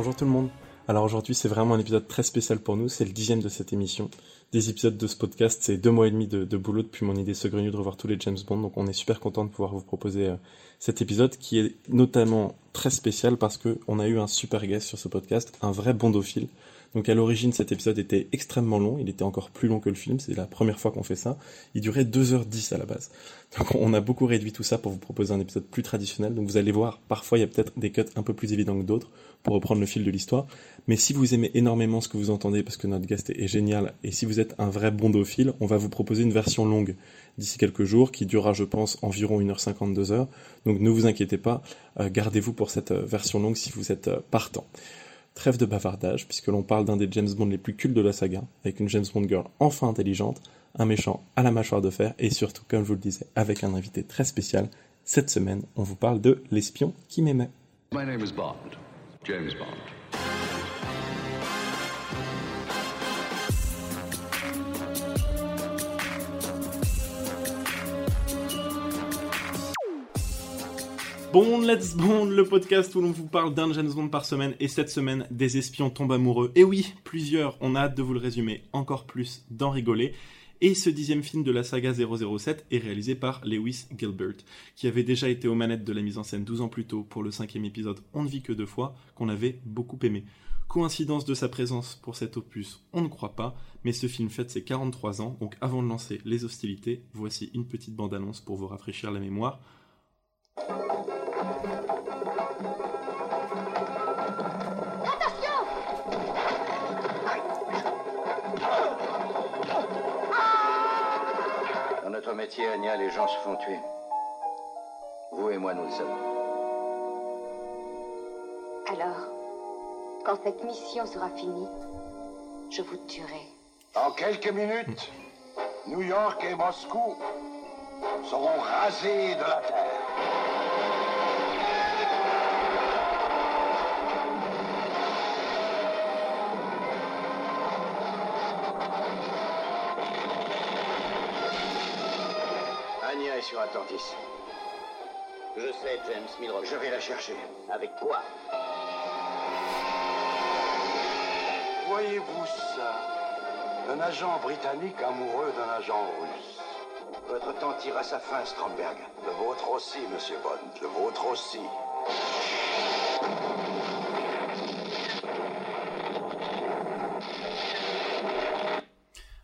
Bonjour tout le monde. Alors aujourd'hui c'est vraiment un épisode très spécial pour nous, c'est le dixième de cette émission. Des épisodes de ce podcast, c'est deux mois et demi de, boulot depuis mon idée saugrenue de revoir tous les James Bond, donc on est super content de pouvoir vous proposer euh, cet épisode qui est notamment très spécial parce que on a eu un super guest sur ce podcast, un vrai bondophile. Donc à l'origine, cet épisode était extrêmement long, il était encore plus long que le film, c'est la première fois qu'on fait ça. Il durait 2h10 à la base. Donc on a beaucoup réduit tout ça pour vous proposer un épisode plus traditionnel. Donc vous allez voir, parfois il y a peut-être des cuts un peu plus évidents que d'autres pour reprendre le fil de l'histoire. Mais si vous aimez énormément ce que vous entendez, parce que notre guest est génial, et si vous êtes un vrai bondophile, on va vous proposer une version longue d'ici quelques jours, qui durera, je pense, environ 1h50, 2h. Donc ne vous inquiétez pas, euh, gardez-vous pour cette euh, version longue si vous êtes euh, partant. Trêve de bavardage, puisque l'on parle d'un des James Bond les plus cultes de la saga, avec une James Bond girl enfin intelligente, un méchant à la mâchoire de fer, et surtout, comme je vous le disais, avec un invité très spécial. Cette semaine, on vous parle de l'espion qui m'aimait. Bond, Let's Bond, le podcast où l'on vous parle d'un James Bond par semaine et cette semaine des espions tombent amoureux. Et oui, plusieurs, on a hâte de vous le résumer encore plus, d'en rigoler. Et ce dixième film de la saga 007 est réalisé par Lewis Gilbert, qui avait déjà été aux manettes de la mise en scène 12 ans plus tôt pour le cinquième épisode On ne vit que deux fois, qu'on avait beaucoup aimé. Coïncidence de sa présence pour cet opus, on ne croit pas, mais ce film fête ses 43 ans, donc avant de lancer les hostilités, voici une petite bande-annonce pour vous rafraîchir la mémoire. Dans notre métier, Anya, les gens se font tuer. Vous et moi, nous le savons. Alors, quand cette mission sera finie, je vous tuerai. En quelques minutes, New York et Moscou seront rasés de la terre. Sur Atlantis. Je sais, James Milroy. Je vais la chercher. Avec quoi? Voyez-vous ça? Un agent britannique amoureux d'un agent russe. Votre temps tire à sa fin, Stromberg. Le vôtre aussi, monsieur Bond. Le vôtre aussi.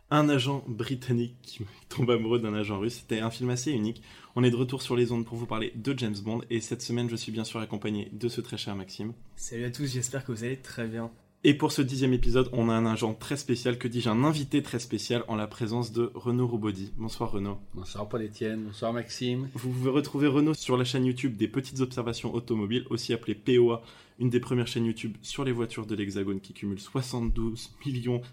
Un agent britannique qui tombe amoureux d'un agent russe. C'était un film assez unique. On est de retour sur les ondes pour vous parler de James Bond et cette semaine je suis bien sûr accompagné de ce très cher Maxime. Salut à tous, j'espère que vous allez très bien. Et pour ce dixième épisode, on a un agent très spécial, que dis-je, un invité très spécial en la présence de Renaud Robody. Bonsoir Renaud. Bonsoir Paul-Étienne, bonsoir Maxime. Vous pouvez retrouver Renaud sur la chaîne YouTube des Petites Observations Automobiles, aussi appelée POA, une des premières chaînes YouTube sur les voitures de l'Hexagone qui cumule 72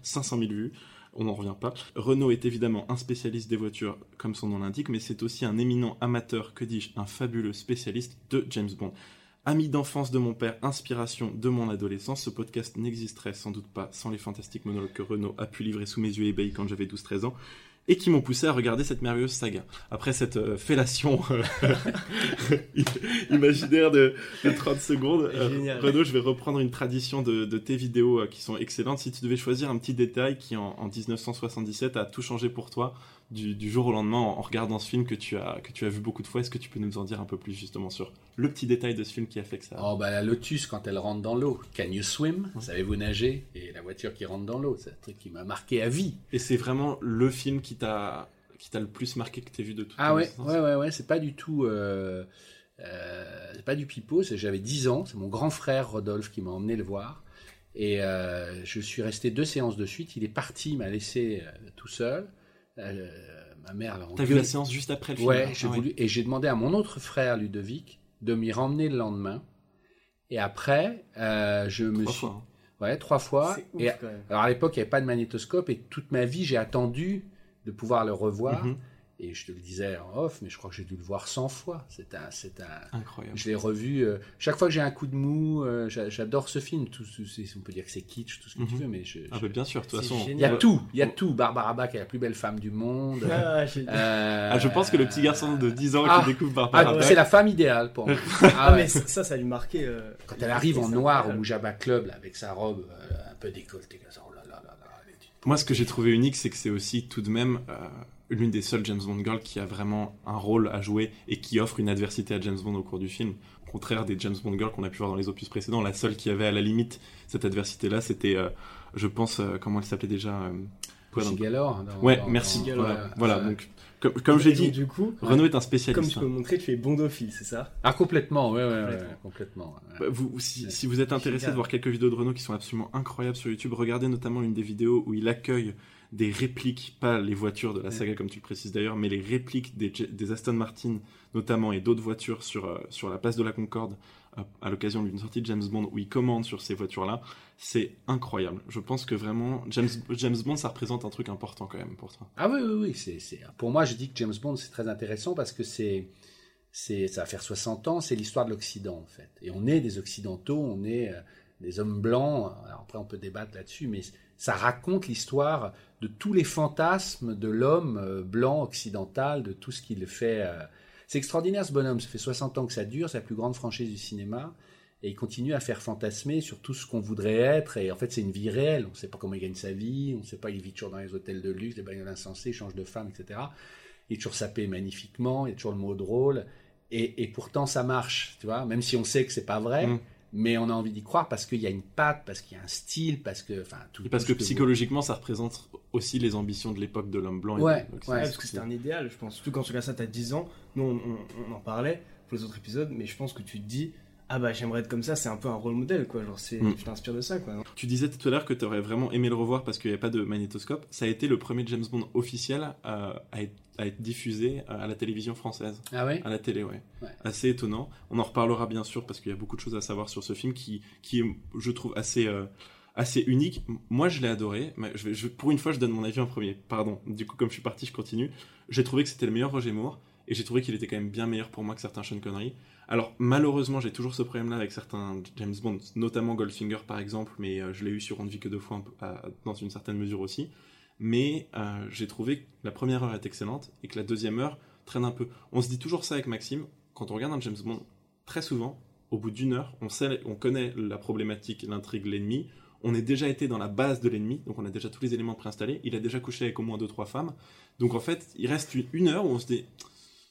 500 000 vues on n'en revient pas. Renault est évidemment un spécialiste des voitures, comme son nom l'indique, mais c'est aussi un éminent amateur, que dis-je, un fabuleux spécialiste de James Bond. Ami d'enfance de mon père, inspiration de mon adolescence, ce podcast n'existerait sans doute pas sans les fantastiques monologues que Renault a pu livrer sous mes yeux ébahis quand j'avais 12-13 ans et qui m'ont poussé à regarder cette merveilleuse saga. Après cette euh, fellation euh, imaginaire de, 30 secondes, euh, Renaud, je vais reprendre une tradition de, tes vidéos qui sont excellentes. Si tu devais choisir un petit détail qui, en, en 1977, a tout changé pour toi, du, jour au lendemain en, regardant ce film que tu, as, que tu as vu beaucoup de fois. Est-ce que tu peux nous en dire un peu plus justement sur le petit détail de ce film qui a fait que ça Oh bah la Lotus quand elle rentre dans l'eau. Can you swim? Savez-vous nager? Et la voiture qui rentre dans l'eau, c'est un truc qui m'a marqué à vie. Et c'est vraiment le film qui t'a qui t'a le plus marqué que tu as vu de tout Ah ouais, ouais, ouais, ouais, c'est pas du tout... Euh, euh, c'est pas du pipeau, j'avais 10 ans, c'est mon grand frère Rodolphe qui m'a emmené le voir. Et euh, je suis resté deux séances de suite. Il est parti, il m'a laissé tout seul. Euh, ma mère T'as vu la séance juste après le film Ouais, j'ai ah voulu et j'ai demandé à mon autre frère Ludovic de m'y ramener le lendemain. Et après, euh, je me suis. Fois, hein. Ouais, trois fois. et alors à l'époque, il n'y avait pas de magnétoscope et toute ma vie, j'ai attendu de pouvoir le revoir. Mhm. Et je te le disais en off, mais je crois que j'ai dû le voir 100 fois. C'est un, c'est un. Incroyable. Je l'ai revu. euh, chaque fois que j'ai un coup de mou, euh, j'a- j'adore ce film. Tout, tout- c'est- on peut dire que c'est kitsch, tout ce que tu Mhm. veux, mais je, Ah je- bah bien sûr, de toute façon. génial. il y a tout. Il y a tout. Barbara Bach est la plus belle femme du monde. Ah, Euh, Ah, je pense que le petit garçon de 10 ans Ah. qui découvre ah, Barbara Bach- c'est la femme idéale pour moi. Ah, Ah, ouais. mais ça, ça lui marquait. euh, Quand elle arrive en noir au. Mujaba Club là, avec sa robe euh, un peu décolletée, comme ça, oh là là là là, elle est une- Moi, ce que j'ai trouvé unique, c'est que c'est aussi tout de même euh, l'une des seules James Bond girls qui a vraiment un rôle à jouer et qui offre une adversité à James Bond au cours du film. Au contraire des James Bond girls qu'on a pu voir dans les opus précédents, la seule qui avait à la limite cette adversité-là, c'était, euh, je pense, euh, comment elle s'appelait déjà euh, quoi, Pussy dans- Galore. dans- Ouais, dans- merci. dans- Voilà, donc comme, comme j'ai dit, du coup, Renault est un comme spécialiste. tu peux hein. me montrer, tu es bondophile, c'est ça? Ah, complètement, ouais, ouais, ouais, Complètement. Bah, vous, si, si vous êtes intéressé de voir quelques vidéos de Renault qui sont absolument incroyables sur YouTube, regardez notamment une des vidéos où il accueille des répliques, pas les voitures de la saga comme tu le précises d'ailleurs, mais les répliques des, Aston Martin notamment et d'autres voitures sur, euh, sur la place de la Concorde euh, à l'occasion d'une sortie de James Bond où il commande sur ces voitures-là. C'est incroyable. Je pense que vraiment, James, James Bond, ça représente un truc important quand même pour toi. Ah oui, oui, oui. C'est, c'est... Pour moi, je dis que James Bond, c'est très intéressant parce que c'est, c'est, ça va faire 60 ans, c'est l'histoire de l'Occident, en fait. Et on est des Occidentaux, on est euh, des hommes blancs. Alors après, on peut débattre là-dessus, mais ça raconte l'histoire de tous les fantasmes de l'homme euh, blanc occidental, de tout ce qu'il fait. euh. C'est extraordinaire, ce bonhomme. Ça fait 60 ans que ça dure, c'est la plus grande franchise du cinéma. Et il continue à faire fantasmer sur tout ce qu'on voudrait être. Et en fait, c'est une vie réelle. On ne sait pas comment il gagne sa vie. On ne sait pas, il vit toujours dans les hôtels de luxe, les bagnoles insensées, il change de femme, etc. Il est toujours sapé magnifiquement. Il y a toujours le mot drôle. Et, et pourtant, ça marche, tu vois. Même si on sait que c'est pas vrai. Mm. Mais on a envie d'y croire parce qu'il y a une patte, parce qu'il y a un style, parce que, enfin, tout. Et parce tout que vous- psychologiquement, ça représente aussi les ambitions de l'époque de l'homme blanc. et Ouais, de l'Occident. ouais. Ouais, parce que c'était un idéal, je pense. Surtout quand tu regardes ça, t'as 10 ans. Nous, on, on- on en parlait pour les autres épisodes, mais je pense que tu te dis, ah bah j'aimerais être comme ça, c'est un peu un rôle modèle, quoi. Genre, c'est, Mm. tu t'inspires de ça, quoi. Tu disais tout à l'heure que tu aurais vraiment aimé le revoir parce qu'il n'y avait pas de magnétoscope. Ça a été le premier James Bond officiel à, à être, à être diffusé à la télévision française. Ah ouais? À la télé, ouais. Ouais. Assez étonnant. On en reparlera bien sûr parce qu'il y a beaucoup de choses à savoir sur ce film qui, qui est, je trouve, assez, euh, assez unique. Moi, je l'ai adoré. Mais je vais, je- pour une fois, je donne mon avis en premier. Pardon. Du coup, comme je suis parti, je continue. J'ai trouvé que c'était le meilleur Roger Moore. Et j'ai trouvé qu'il était quand même bien meilleur pour moi que certains Sean Connery. Alors, malheureusement, j'ai toujours ce problème-là avec certains James Bond, notamment Goldfinger par exemple, mais euh, je l'ai eu sur On ne vit que deux fois dans une certaine mesure aussi. Mais euh, j'ai trouvé que la première heure est excellente et que la deuxième heure traîne un peu. On se dit toujours ça avec Maxime, quand on regarde un James Bond, très souvent, au bout d'une heure, on, sait, on connaît la problématique, l'intrigue, l'ennemi, on est déjà été dans la base de l'ennemi, donc on a déjà tous les éléments préinstallés, il a déjà couché avec au moins deux, trois femmes, donc en fait, il reste une heure où on se dit,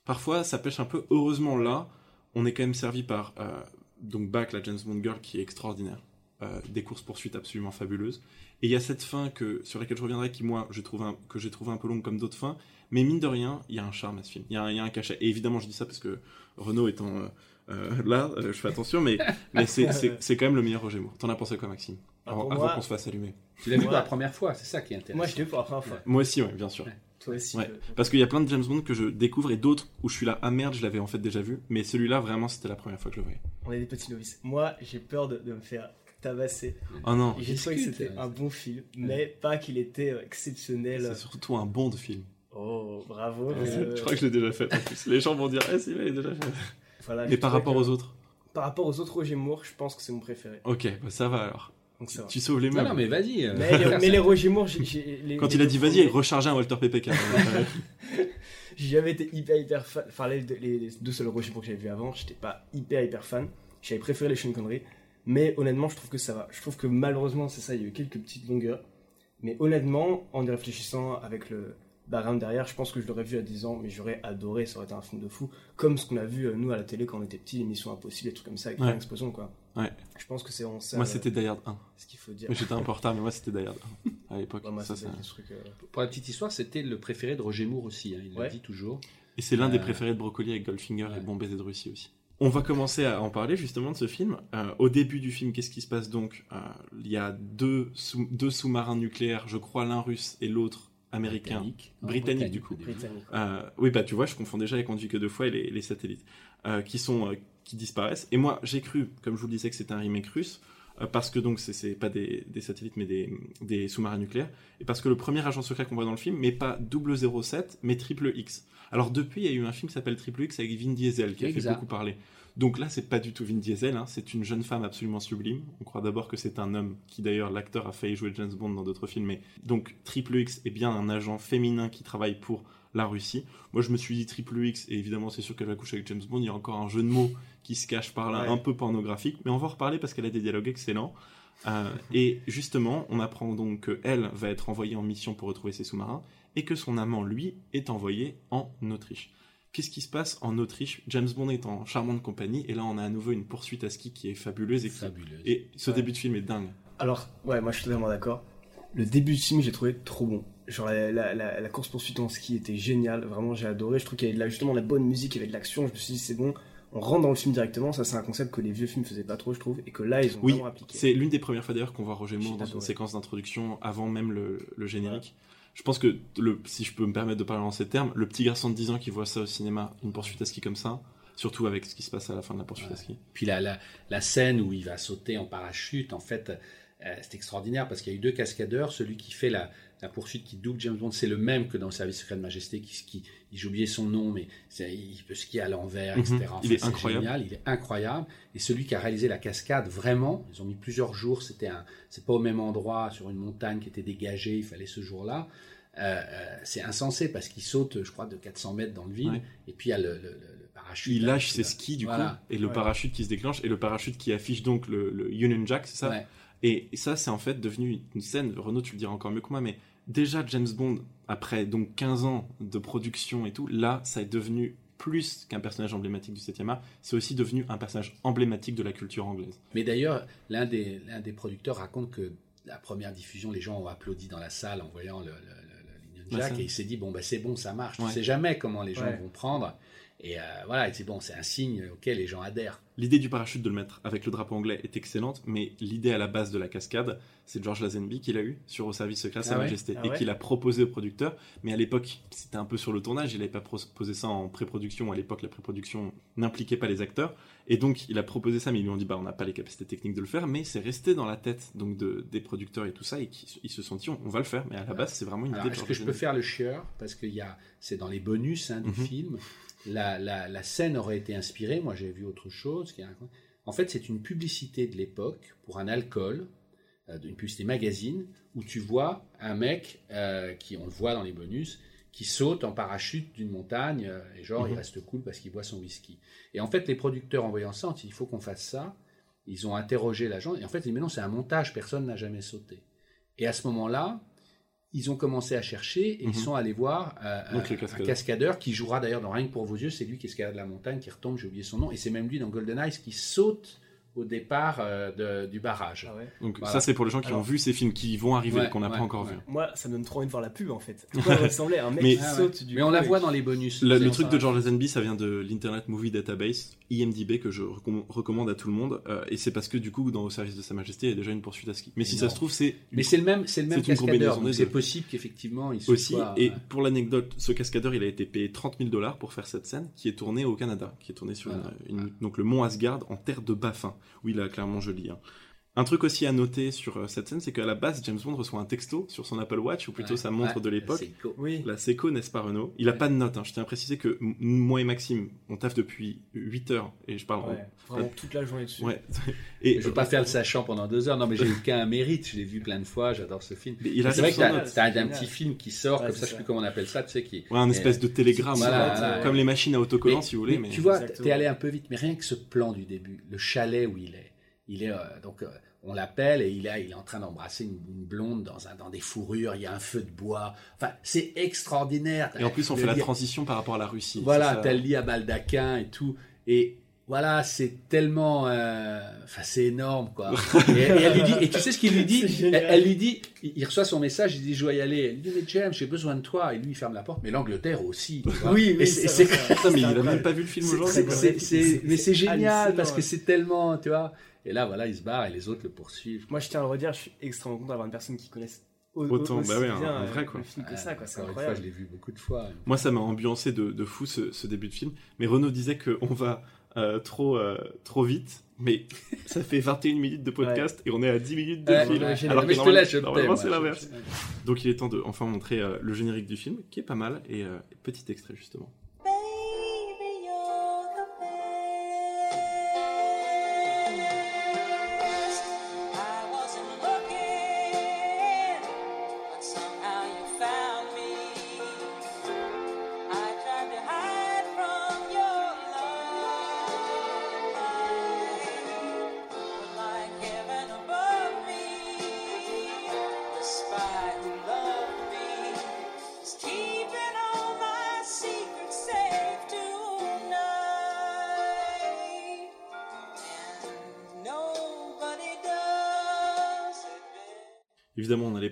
parfois ça pêche un peu, heureusement là, on est quand même servi par, euh, donc Bach, la James Bond Girl, qui est extraordinaire, euh, des courses-poursuites absolument fabuleuses, et il y a cette fin que, sur laquelle je reviendrai, qui moi, je trouve un- que j'ai trouvé un peu longue comme d'autres fins, mais mine de rien, il y a un charme à ce film, il y, a un- il y a un cachet, et évidemment je dis ça parce que Renault étant... euh, euh, là, euh, je fais attention, mais, mais c'est- quand même le meilleur Roger Moore. T'en as pensé quoi, Maxime? Ah, Avant, qu'on se fasse allumer. Tu l'as vu pour la première fois, c'est ça qui est intéressant. Moi, je l'ai vu pour la première fois. Moi aussi, ouais, bien sûr. Ouais. Toi aussi. Ouais. je- Parce qu'il y a plein de James Bond que je découvre et d'autres où je suis là, ah merde, je l'avais en fait déjà vu. Mais celui-là, vraiment, c'était la première fois que je le voyais. On est des petits novices. Moi, j'ai peur de, de me faire tabasser. Oh non, J'ai trouvé que c'était un bon film, mais pas qu'il était euh, exceptionnel. c'est surtout un bon de film. Oh, bravo. Je crois que je l'ai déjà fait en plus. Les gens vont dire, ah si, il est déjà fait. Voilà, Mais par rapport que- aux autres Par rapport aux autres Roger Moore, je pense que c'est mon préféré. Ok, bah ça va alors. Donc. Tu sauves les meubles. non, mais vas-y. euh, Mais, les- mais les Roger Moore, j'ai- j'ai- les- Quand les il a dit vas-y, rechargeait un Walter PPK. J'ai jamais été hyper hyper fan. Enfin, les, les- les deux seuls Roger Moore que j'avais vu avant, j'étais pas hyper hyper fan. J'avais préféré les Sean Connery. Mais honnêtement, je trouve que ça va. Je trouve que malheureusement, c'est ça, il y a eu quelques petites longueurs. Mais honnêtement, en y réfléchissant avec le background derrière, je pense que je l'aurais vu à 10 ans, mais j'aurais adoré, ça aurait été un film de fou. Comme ce qu'on a vu, euh, nous, à la télé quand on était petits, l'émission Impossible, des trucs comme ça, avec Ouais. une explosion, quoi. Ouais. Je pense que c'est on sait, moi, c'était Die Hard 1. ce qu'il faut dire. Mais J'étais un peu en retard, mais moi, c'était Die Hard 1 à l'époque. Ouais, moi, Ça, c'était euh, Pour la petite histoire, c'était le préféré de Roger Moore aussi. hein, il l'a Ouais. dit toujours. Et c'est l'un des Euh, préférés de Brocoli avec Goldfinger ouais. et Bon baiser de Russie aussi. On va commencer à en parler justement de ce film. Euh, au début du film, qu'est-ce qui se passe donc Euh, Il y a deux, sous- deux sous-marins nucléaires, je crois l'un russe et l'autre américain. Britannique. Britannique, du coup. au début. Euh, oui, bah tu vois, je confonds déjà avec On ne vit que deux fois et les, les satellites, euh, qui sont euh, qui disparaissent. Et moi, j'ai cru, comme je vous le disais, que c'était un remake russe. euh, parce que donc c'est- pas des, des satellites mais des, des sous-marins nucléaires, et parce que le premier agent secret qu'on voit dans le film, mais pas 007, mais Triple X. Alors depuis, il y a eu un film qui s'appelle Triple X avec Vin Diesel, qui a fait beaucoup parler. Donc là, c'est pas du tout Vin Diesel, hein, c'est une jeune femme absolument sublime. On croit d'abord que c'est un homme, qui d'ailleurs, l'acteur a failli jouer James Bond dans d'autres films, mais donc Triple X est bien un agent féminin qui travaille pour la Russie. Moi, je me suis dit Triple X, et évidemment, c'est sûr qu'elle va coucher avec James Bond. Il y a encore un jeu de mots qui se cache par là, Ouais. un peu pornographique, mais on va en reparler parce qu'elle a des dialogues excellents. Euh, et justement, on apprend donc qu'elle va être envoyée en mission pour retrouver ses sous-marins et que son amant, lui, est envoyé en Autriche. Qu'est-ce qui se passe en Autriche? James Bond est en charmante compagnie et là on a à nouveau une poursuite à ski qui est fabuleuse et, qui- Fabuleuse. et ce Ouais. début de film est dingue. Alors, ouais, moi je suis totalement d'accord. Le début du film, j'ai trouvé trop bon. Genre, la, la, la, la course-poursuite en ski était géniale. Vraiment, j'ai adoré. Je trouve qu'il y avait de la- justement de la bonne musique, il y avait de l'action. Je me suis dit, c'est bon, on rentre dans le film directement. Ça, c'est un concept que les vieux films faisaient pas trop, je trouve. Et que là, ils ont Oui, vraiment appliqué. c'est l'une des premières fois d'ailleurs qu'on voit Roger Moore dans une séquence d'introduction avant même le, le générique. Je pense que, le, si je peux me permettre de parler en ces termes, le petit garçon de 10 ans qui voit ça au cinéma, une poursuite à ski comme ça, surtout avec ce qui se passe à la fin de la poursuite à ski. Puis la, la, la scène où il va sauter en parachute, en fait, euh, c'est extraordinaire parce qu'il y a eu deux cascadeurs. Celui qui fait la, la poursuite qui double James Bond, c'est le même que dans le Service secret de Majesté. Qui, qui, j'ai oublié son nom, mais il peut skier à l'envers, Mhm. etc. Il Enfin, est c'est incroyable. génial, il est incroyable. Et celui qui a réalisé la cascade, vraiment, ils ont mis plusieurs jours. C'était un, c'est pas au même endroit sur une montagne qui était dégagée. Il fallait ce jour-là. Euh, euh, c'est insensé parce qu'il saute, je crois, de 400 mètres dans le vide. Ouais. Et puis il y a le, le- le- le parachute. Il lâche ses skis du Voilà. coup, et le Ouais. parachute qui se déclenche, et le parachute qui affiche donc le, le Union Jack, c'est ça? Ouais. Et ça, c'est en fait devenu une scène, Renaud, tu le diras encore mieux que moi, mais déjà James Bond, après donc 15 ans de production et tout, là, ça est devenu plus qu'un personnage emblématique du 7e art, c'est aussi devenu un personnage emblématique de la culture anglaise. Mais d'ailleurs, l'un des, l'un des producteurs raconte que la première diffusion, les gens ont applaudi dans la salle en voyant le, le, le- le Union Ouais, Jack ça. et il s'est dit bon bah c'est bon, ça marche. Ouais. Tu sais jamais comment les gens Ouais. vont prendre. Et euh, voilà, c'est bon, c'est un signe auquel les gens adhèrent. L'idée du parachute de le mettre avec le drapeau anglais est excellente, mais l'idée à la base de la cascade, c'est George Lazenby qui l'a eu sur Au service secret, Sa Ah ouais Majesté, Ah et ouais qui l'a proposé au producteur. Mais à l'époque, c'était un peu sur le tournage, il n'avait pas proposé ça en pré-production. À l'époque, la pré-production n'impliquait pas les acteurs. Et donc, il a proposé ça, mais ils lui ont dit, bah, on n'a pas les capacités techniques de le faire, mais c'est resté dans la tête donc de, des producteurs et tout ça, et qui, ils se sont dit, on, on va le faire. Mais à la base, c'est vraiment une Alors, idée est-ce que je peux faire le chieur? Parce que c'est dans les bonus hein, du Mhm. film. La, la, la scène aurait été inspirée. Moi, j'ai vu autre chose. En fait, c'est une publicité de l'époque pour un alcool, euh, une publicité magazine, où tu vois un mec euh, qui, on le voit dans les bonus, qui saute en parachute d'une montagne euh, et genre il Mhm. reste cool parce qu'il boit son whisky. Et en fait, les producteurs en voyant ça ont dit il faut qu'on fasse ça. Ils ont interrogé l'agent et en fait, ils dit mais non, c'est un montage, personne n'a jamais sauté. Et à ce moment-là, ils ont commencé à chercher et Mhm. ils sont allés voir euh, Donc, un, le cascadeur. un cascadeur qui jouera d'ailleurs dans Rien que pour vos yeux. C'est lui qui escalade la montagne, qui retombe, j'ai oublié son nom. Et c'est même lui dans Golden Eyes qui saute au départ euh, de- du barrage. Ah ouais. Donc, Voilà. ça, c'est pour les gens qui Alors- ont vu ces films qui vont arriver, Ouais, qu'on n'a ouais, pas encore ouais. vu. Moi, ça me donne trop envie de voir la pub en fait. Quoi ressemblait un mec Mais- qui Ah ouais. saute du Mais on la voit qui- dans les bonus. Le, le truc de George Lazenby, ça vient de l'Internet Movie Database, IMDb, que je recomm- recommande à tout le monde. euh, et c'est parce que du coup, dans Au service de Sa Majesté, il y a déjà une poursuite à ski. Mais si ça se trouve, c'est Mais c'est le même, c'est le même cascadeur. c'est possible qu'effectivement il se aussi. soit. Et ouais. pour l'anecdote, ce cascadeur, il a été payé 30 000 dollars pour faire cette scène, qui est tournée au Canada, qui est tournée sur Voilà. une- une- donc le mont Asgard en terre de Baffin. Oui, là, clairement joli. hein. Un truc aussi à noter sur euh, cette scène, c'est qu'à la base, James Bond reçoit un texto sur son Apple Watch, ou plutôt Ouais, sa montre ouais, de l'époque. Oui. La Seco, n'est-ce pas Renault Il a Ouais. pas de note. hein. Je tiens à préciser que moi et Maxime, on taffe depuis 8 heures et je parle. en- Ouais, vraiment toute la journée dessus. Ouais. Et Je veux pas faire le sachant pendant deux heures. Non, mais j'ai aucun mérite. Je l'ai vu plein de fois. J'adore ce film. Mais il C'est vrai que c'est t'as un petit film qui sort Ouais, comme ça, c'est je sais ça. plus comment on appelle ça, tu sais qui. Ouais, un espèce de télégramme, comme les machines à autocollants, si vous voulez. Mais, Tu vois, Exactement. t'es allé un peu vite, mais rien que ce plan du début, le chalet où il est, il est euh, donc euh, on l'appelle et il est, il est en train d'embrasser une, une blonde dans un dans des fourrures, il y a un feu de bois. Enfin, c'est extraordinaire. Et en plus, on Le fait la transition par rapport à la Russie. Voilà, t'as le lit à baldaquin et tout, et voilà, c'est tellement, euh, enfin, c'est énorme, quoi. et, et elle lui dit, et tu sais ce qu'il lui dit? Elle, lui dit, il reçoit son message, il dit, je dois y aller. Elle lui dit, mais James, j'ai besoin de toi. Et lui, il ferme la porte. Mais l'Angleterre aussi. tu vois. Oui, oui, c'est- mais il a même pas vu le film c'est- aujourd'hui. mais c'est génial parce que c'est tellement, tu vois. Et là, voilà, il se barre et les autres le poursuivent. Moi, je tiens à le redire, je suis extrêmement content d'avoir une personne qui connaisse au- Autant, aussi bah ouais, un- bien, un euh, vrai, quoi. le film que Ah, ça, quoi. C'est une fois, incroyable. je l'ai vu beaucoup de fois. Moi, ça m'a ambiancé de, de fou ce, ce début de film. Mais Renaud disait qu'on va euh, trop, euh, trop vite. Mais ça fait 21 minutes de podcast et on est à 10 minutes de film. ouais, Alors mais que je te normalement- laisse, je le normalement, c'est l'inverse. Donc il est temps de enfin montrer euh, le générique du film, qui est pas mal, et euh, petit extrait justement.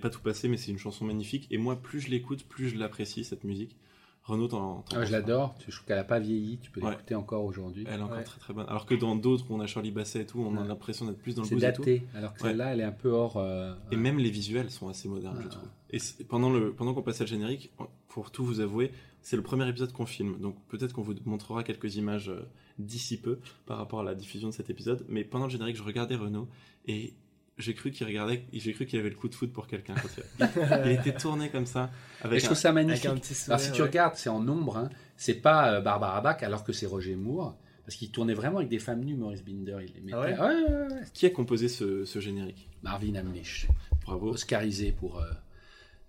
Pas tout passer, mais c'est une chanson magnifique. Et moi, plus je l'écoute, plus je l'apprécie cette musique. Renaud, t'en, Ah, je l'adore. Je trouve qu'elle n'a pas vieilli. Tu peux Ouais. l'écouter encore aujourd'hui. Elle est encore Ouais. très très bonne. Alors que dans d'autres où on a Shirley Bassey et tout, on a l'impression d'être plus dans le C'est blues et tout. daté. Alors que Ouais. celle-là, elle est un peu hors. euh, Et même les visuels sont assez modernes, je Ah. trouve. Et c'est- pendant, le, pendant qu'on passait le générique, pour tout vous avouer, c'est le premier épisode qu'on filme. Donc peut-être qu'on vous montrera quelques images euh, d'ici peu par rapport à la diffusion de cet épisode. Mais pendant le générique, je regardais Renaud et j'ai cru qu'il regardait, j'ai cru qu'il avait le coup de foot pour quelqu'un. il, il était tourné comme ça. Et Avec je un- trouve ça Avec magnifique. un petit Alors si tu regardes, c'est en ombre. Hein. C'est pas euh, Barbara Bach alors que c'est Roger Moore. Parce qu'il tournait vraiment avec des femmes nues, Maurice Binder. Il les mettait. Ah ouais ouais, ouais, ouais. Qui a composé ce, ce générique? Marvin Hamlisch, Bravo. oscarisé pour euh,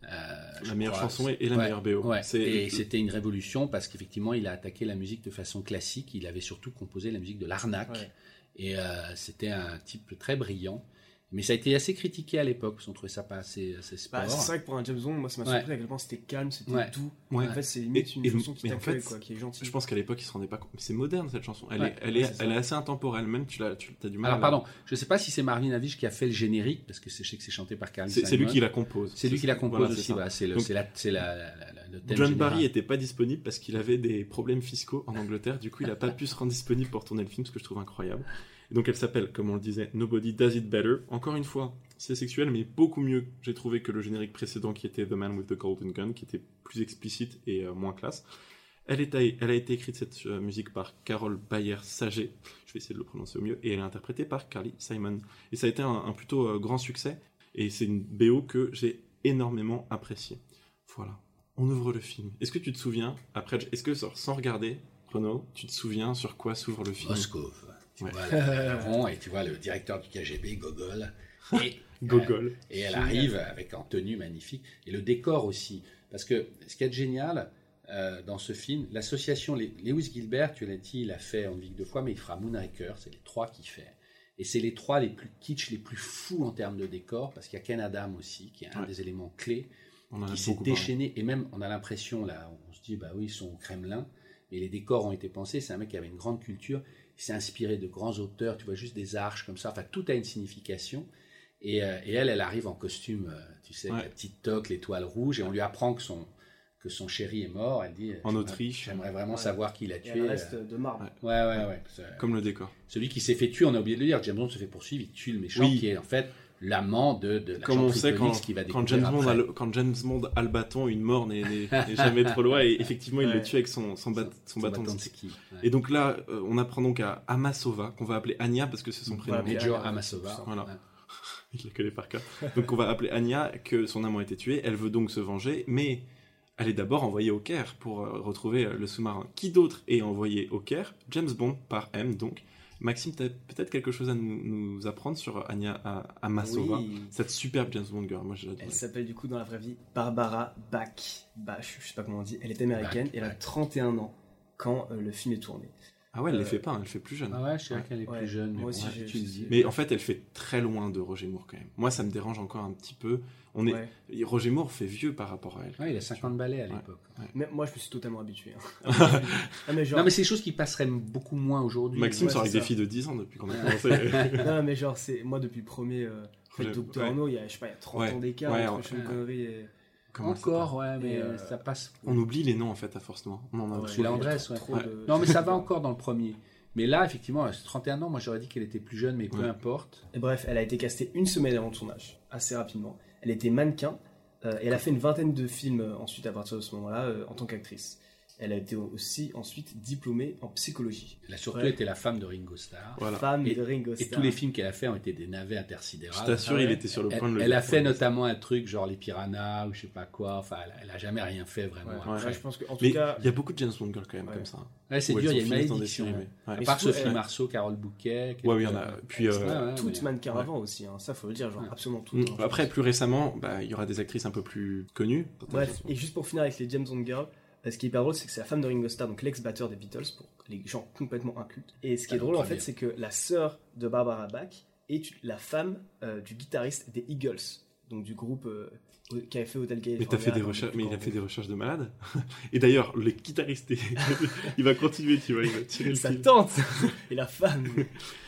euh, La meilleure crois. chanson et, et la Ouais, meilleure BO. ouais. Et c'était une révolution parce qu'effectivement, il a attaqué la musique de façon classique. Il avait surtout composé la musique de l'arnaque. Ouais. Et euh, c'était un type très brillant. Mais ça a été assez critiqué à l'époque, parce qu'on trouvait ça pas assez, assez sport. Bah, c'est vrai que pour un James Bond, moi ça m'a Ouais. surpris à quel point c'était calme, c'était Ouais. doux. Ouais. En fait, c'est limite une et- chanson qui en fait, quoi, qui est gentille. Je pense qu'à l'époque, ils se rendaient pas compte. Mais c'est moderne cette chanson. Elle, Ouais. est, elle, Ouais, est, elle est assez intemporelle. Même tu l'as, tu as du mal. Alors à la- pardon, je sais pas si c'est Marvin Avish qui a fait le générique, parce que c'est- je sais que c'est chanté par Carly C'est, c'est lui qui la compose. C'est lui qui la compose Voilà, aussi. c'est le, thème John général. Barry était pas disponible parce qu'il avait des problèmes fiscaux en Angleterre. Du coup, il a pas pu se rendre disponible pour tourner le film, ce que je trouve incroyable. Donc, elle s'appelle, comme on le disait, Nobody Does It Better. Encore une fois, c'est sexuel, mais beaucoup mieux, j'ai trouvé, que le générique précédent qui était The Man with the Golden Gun, qui était plus explicite et euh, moins classe. Elle, est, elle a été écrite, cette euh, musique, par Carole Bayer-Sager. Je vais essayer de le prononcer au mieux. Et elle est interprétée par Carly Simon. Et ça a été un, plutôt euh, grand succès. Et c'est une BO que j'ai énormément appréciée. Voilà. On ouvre le film. Est-ce que tu te souviens, après, est-ce que sans regarder, Renaud, tu te souviens sur quoi s'ouvre le film? Tu Ouais. vois le rond et tu vois le directeur du KGB, Gogol. Et, Gogol. Et elle arrive avec en tenue magnifique. Et le décor aussi. Parce que ce qui est génial euh, dans ce film, l'association Le- Lewis Gilbert, tu l'as dit, il a fait en Vic deux fois, mais il fera Moonraker, c'est les trois qu'il fait. Et c'est les trois les plus kitsch, les plus fous en termes de décor, parce qu'il y a Ken Adam aussi, qui est un Ouais. des éléments clés, On en a qui s'est beaucoup parlé. déchaîné. Et même, on a l'impression, là, on se dit, bah oui, ils sont au Kremlin, mais les décors ont été pensés. C'est un mec qui avait une grande culture, s'est inspiré de grands auteurs, tu vois, juste des arches comme ça. Enfin, tout a une signification. Et, euh, et elle, elle arrive en costume, euh, tu sais, avec la petite toque, l'étoile rouge, et on lui apprend que son, que son chéri est mort. Elle dit En Autriche. J'aimerais vraiment Ouais. savoir qui l'a Et tué. elle reste euh. de marbre. Ouais. Ouais, ouais, Comme le décor. Celui qui s'est fait tuer, on a oublié de le dire. James Bond se fait poursuivre, il tue le méchant, Oui. qui est en fait l'amant de, de la Comme on sait quand, qui va quand, James Bond après. a le, quand James Bond a le bâton, une mort n'est jamais trop loin. Et effectivement, il le tue avec son, son, bat- son Son bâton, bâton de ski. ouais. Et donc là, euh, on apprend donc à Amasova, qu'on va appeler Anya parce que c'est son prénom. Voilà, Major Anya, Amasova. Voilà. Ouais. Il la connaît par cœur. Donc on va appeler Anya, que son amant a été tué. Elle veut donc se venger, mais elle est d'abord envoyée au Caire pour euh, retrouver euh, le sous-marin. Qui d'autre est envoyé au Caire? James Bond par M, donc. Maxime, tu as peut-être quelque chose à nous, nous apprendre sur Anya Amasova, Oui. cette superbe James Bond girl. Moi. Elle s'appelle du coup dans la vraie vie Barbara Bach. Bach, je sais pas comment on dit. Elle est américaine Bach, et elle a Bach. 31 ans quand euh, le film est tourné. Ah ouais, elle les Euh, fait pas, hein, elle fait plus jeune. Ah ouais, je sais qu'elle est Ouais. plus jeune. mais Moi bon, aussi, ouais, je dis. sais. Mais en fait, elle fait très loin de Roger Moore quand même. Moi, ça me dérange encore un petit peu. On est... Ouais. Roger Moore fait vieux par rapport à elle. Ouais, il a 50 balais à Ouais. l'époque. Moi, je me suis totalement habitué. hein. ah, mais genre, Non, mais c'est des choses qui passeraient beaucoup moins aujourd'hui. Maxime Ouais, sort c'est avec des filles de 10 ans depuis qu'on a commencé. non, mais genre, c'est moi depuis le premier. Euh, Roger- Docteur ouais. No, il y a, je sais pas, il y a 30 Ouais. ans d'écart entre et. Comment Encore, ouais, mais euh, ça passe. On oublie les noms en fait à force noire. On en a Ouais, Celui-là, il y a Andrés, trop- ouais. trop Ouais. de- Non, mais ça va encore dans le premier. Mais là, effectivement, à 31 ans, moi j'aurais dit qu'elle était plus jeune, mais peu Ouais. importe. Et bref, elle a été castée une semaine avant le tournage, assez rapidement. Elle était mannequin. Euh, et elle a fait une vingtaine de films euh, ensuite à partir de ce moment-là euh, en tant qu'actrice. Elle a été aussi ensuite diplômée en psychologie. Elle a surtout Ouais. été la femme de Ringo Starr. Voilà. Femme Et, de Ringo et tous les films qu'elle a fait ont été des navets intersidérales. Je t'assure, Ah ouais. il était sur le Elle, point de le elle a dire. fait notamment un truc genre les piranhas ou je sais pas quoi. Enfin, elle, a- elle a jamais rien fait vraiment. Ouais, après. ouais, je pense qu'en tout Mais cas, il y a beaucoup de James Bond girls quand même Ouais. comme ça. Ouais, c'est dur, il y a une malédiction. À part surtout, Sophie elle- Marceau, Carole Bouquet. Ouais, oui, il y en a. Puis, euh, Ouais, ouais, toutes mais- mannequins avant aussi, hein, ça faut le dire, genre absolument tout. Mm. Après, plus récemment, bah, il y aura des actrices un peu plus connues. Bref, et juste pour finir avec les James Bond Girls, ce qui est hyper drôle, c'est que c'est la femme de Ringo Starr, donc l'ex-batteur des Beatles, pour les gens complètement incultes. Et ce qui est Ah, drôle, en fait, c'est que la sœur de Barbara Bach est la femme euh, du guitariste des Eagles, donc du groupe euh, qui avait fait Hotel California. Mais t'as fait des recherches, mais il a fait des recherches de malade. Et d'ailleurs, le guitariste, il va continuer, tu vois, il va tirer le Sa fil. tante et la femme.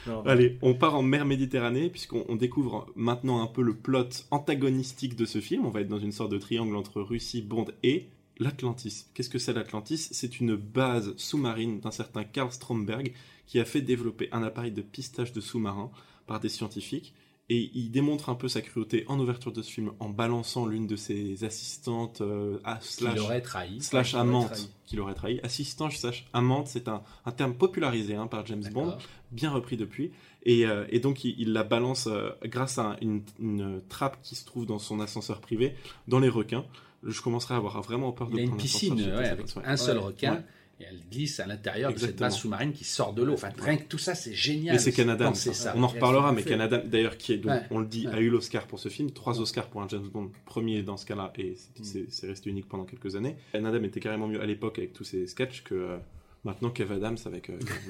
Non, Allez, on part en mer Méditerranée, puisqu'on on découvre maintenant un peu le plot antagonistique de ce film. On va être dans une sorte de triangle entre Russie, Bond et l'Atlantis. Qu'est-ce que c'est l'Atlantis? C'est une base sous-marine d'un certain Karl Stromberg qui a fait développer un appareil de pistage de sous-marins par des scientifiques. Et il démontre un peu sa cruauté en ouverture de ce film en balançant l'une de ses assistantes euh, à Qui slash l'aurait trahi. slash Qui l'aurait amante trahi. qui l'aurait trahi. Assistant slash amante, c'est un, un terme popularisé hein, par James Bond, bien repris depuis. Et, euh, et donc il, il la balance euh, grâce à une, une trappe qui se trouve dans son ascenseur privé dans les requins. Je commencerai à avoir vraiment peur de Il a une piscine ouais, avec ouais. un seul Ouais. requin. Ouais. Et elle glisse à l'intérieur de cette base sous-marine qui sort de l'eau. Enfin, rien que tout ça, c'est génial. Et c'est Canada. Ça. On en reparlera, mais. Canada, d'ailleurs, qui est donc, Ouais. on le dit, Ouais. a eu l'Oscar pour ce film, trois Oscars pour un James Bond, premier dans ce cas-là, et c'est- c'est c'est resté unique pendant quelques années. Canada était carrément mieux à l'époque avec tous ses sketchs que euh, maintenant Kev Adams avec. euh,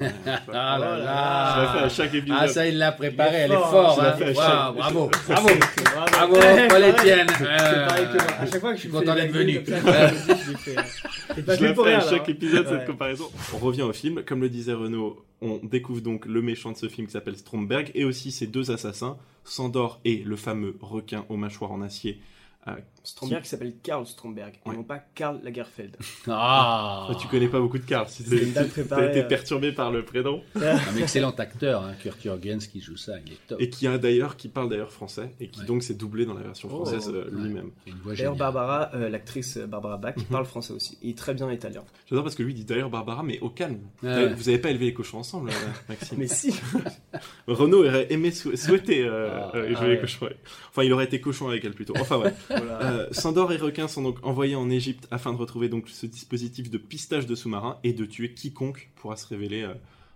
Ah là Oh là là. Je la fais à chaque épisode. Ah, ça, il l'a préparé, Il est elle est fort, forte. hein. Waouh, chaque- bravo, bravo. Bravo, Paul. C'est Euh. À chaque fois que je suis content d'être venu. ça, je l'ai fait, à chaque hein. épisode Ouais. cette comparaison. On revient au film. Comme le disait Renaud, on découvre donc le méchant de ce film qui s'appelle Stromberg et aussi ses deux assassins, Sandor et le fameux requin aux mâchoires en acier. Stromberg qui s'appelle Karl Stromberg, et non pas Karl Lagerfeld. Ah. Tu connais pas beaucoup de Karl. Si t'as préparée, été euh. perturbé par le prénom. Un excellent acteur, hein, Kurt Jürgens, qui joue ça, il est top. Et qui a d'ailleurs, qui parle d'ailleurs français et qui Ouais. donc s'est doublé dans la version Oh. française euh, lui-même. D'ailleurs. Barbara, euh, l'actrice Barbara Bach, Mhm. parle français aussi. Et très bien italien. J'adore parce que lui dit d'ailleurs Barbara, mais au calme. Vous avez pas élevé les cochons ensemble, Maxime. Mais si Renaud aurait aimé sou- souhaiter euh, Ah, euh, jouer les ouais. cochons. Enfin, il aurait été cochon avec elle plutôt. Enfin, ouais. voilà. Euh, Sandor et requins sont donc envoyés en Égypte afin de retrouver donc ce dispositif de pistage de sous-marins et de tuer quiconque pourra se révéler euh,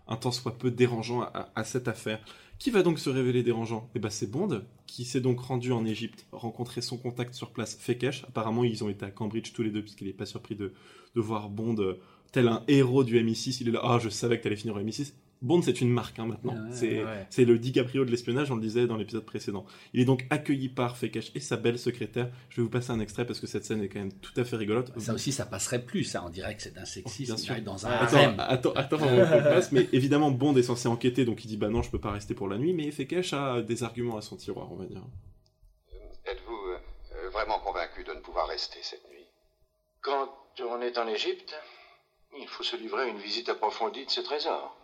un tant soit peu dérangeant à, cette affaire. Qui va donc se révéler dérangeant? Eh ben c'est Bond qui s'est donc rendu en Égypte rencontrer son contact sur place, Fekesh. Apparemment ils ont été à Cambridge tous les deux puisqu'il est pas surpris de, de voir Bond euh, tel un héros du MI6. Il est là, ah je savais que t'allais finir au MI6. Bond c'est une marque hein, maintenant. Ouais, c'est ouais. le DiCaprio de l'espionnage, on le disait dans l'épisode précédent. Il est donc accueilli par Fekesh et sa belle secrétaire. Je vais vous passer un extrait parce que cette scène est quand même tout à fait rigolote. Ça aussi, ça passerait plus, ça. On dirait que c'est un sûr. arrive dans un Attends, attends, attends, on le passe, mais évidemment Bond est censé enquêter, donc il dit bah non, je peux pas rester pour la nuit, mais Fekesh a des arguments à son tiroir, on va dire. Êtes-vous euh, vraiment convaincu de ne pouvoir rester cette nuit? Quand on est en Égypte, il faut se livrer à une visite approfondie de ces trésors.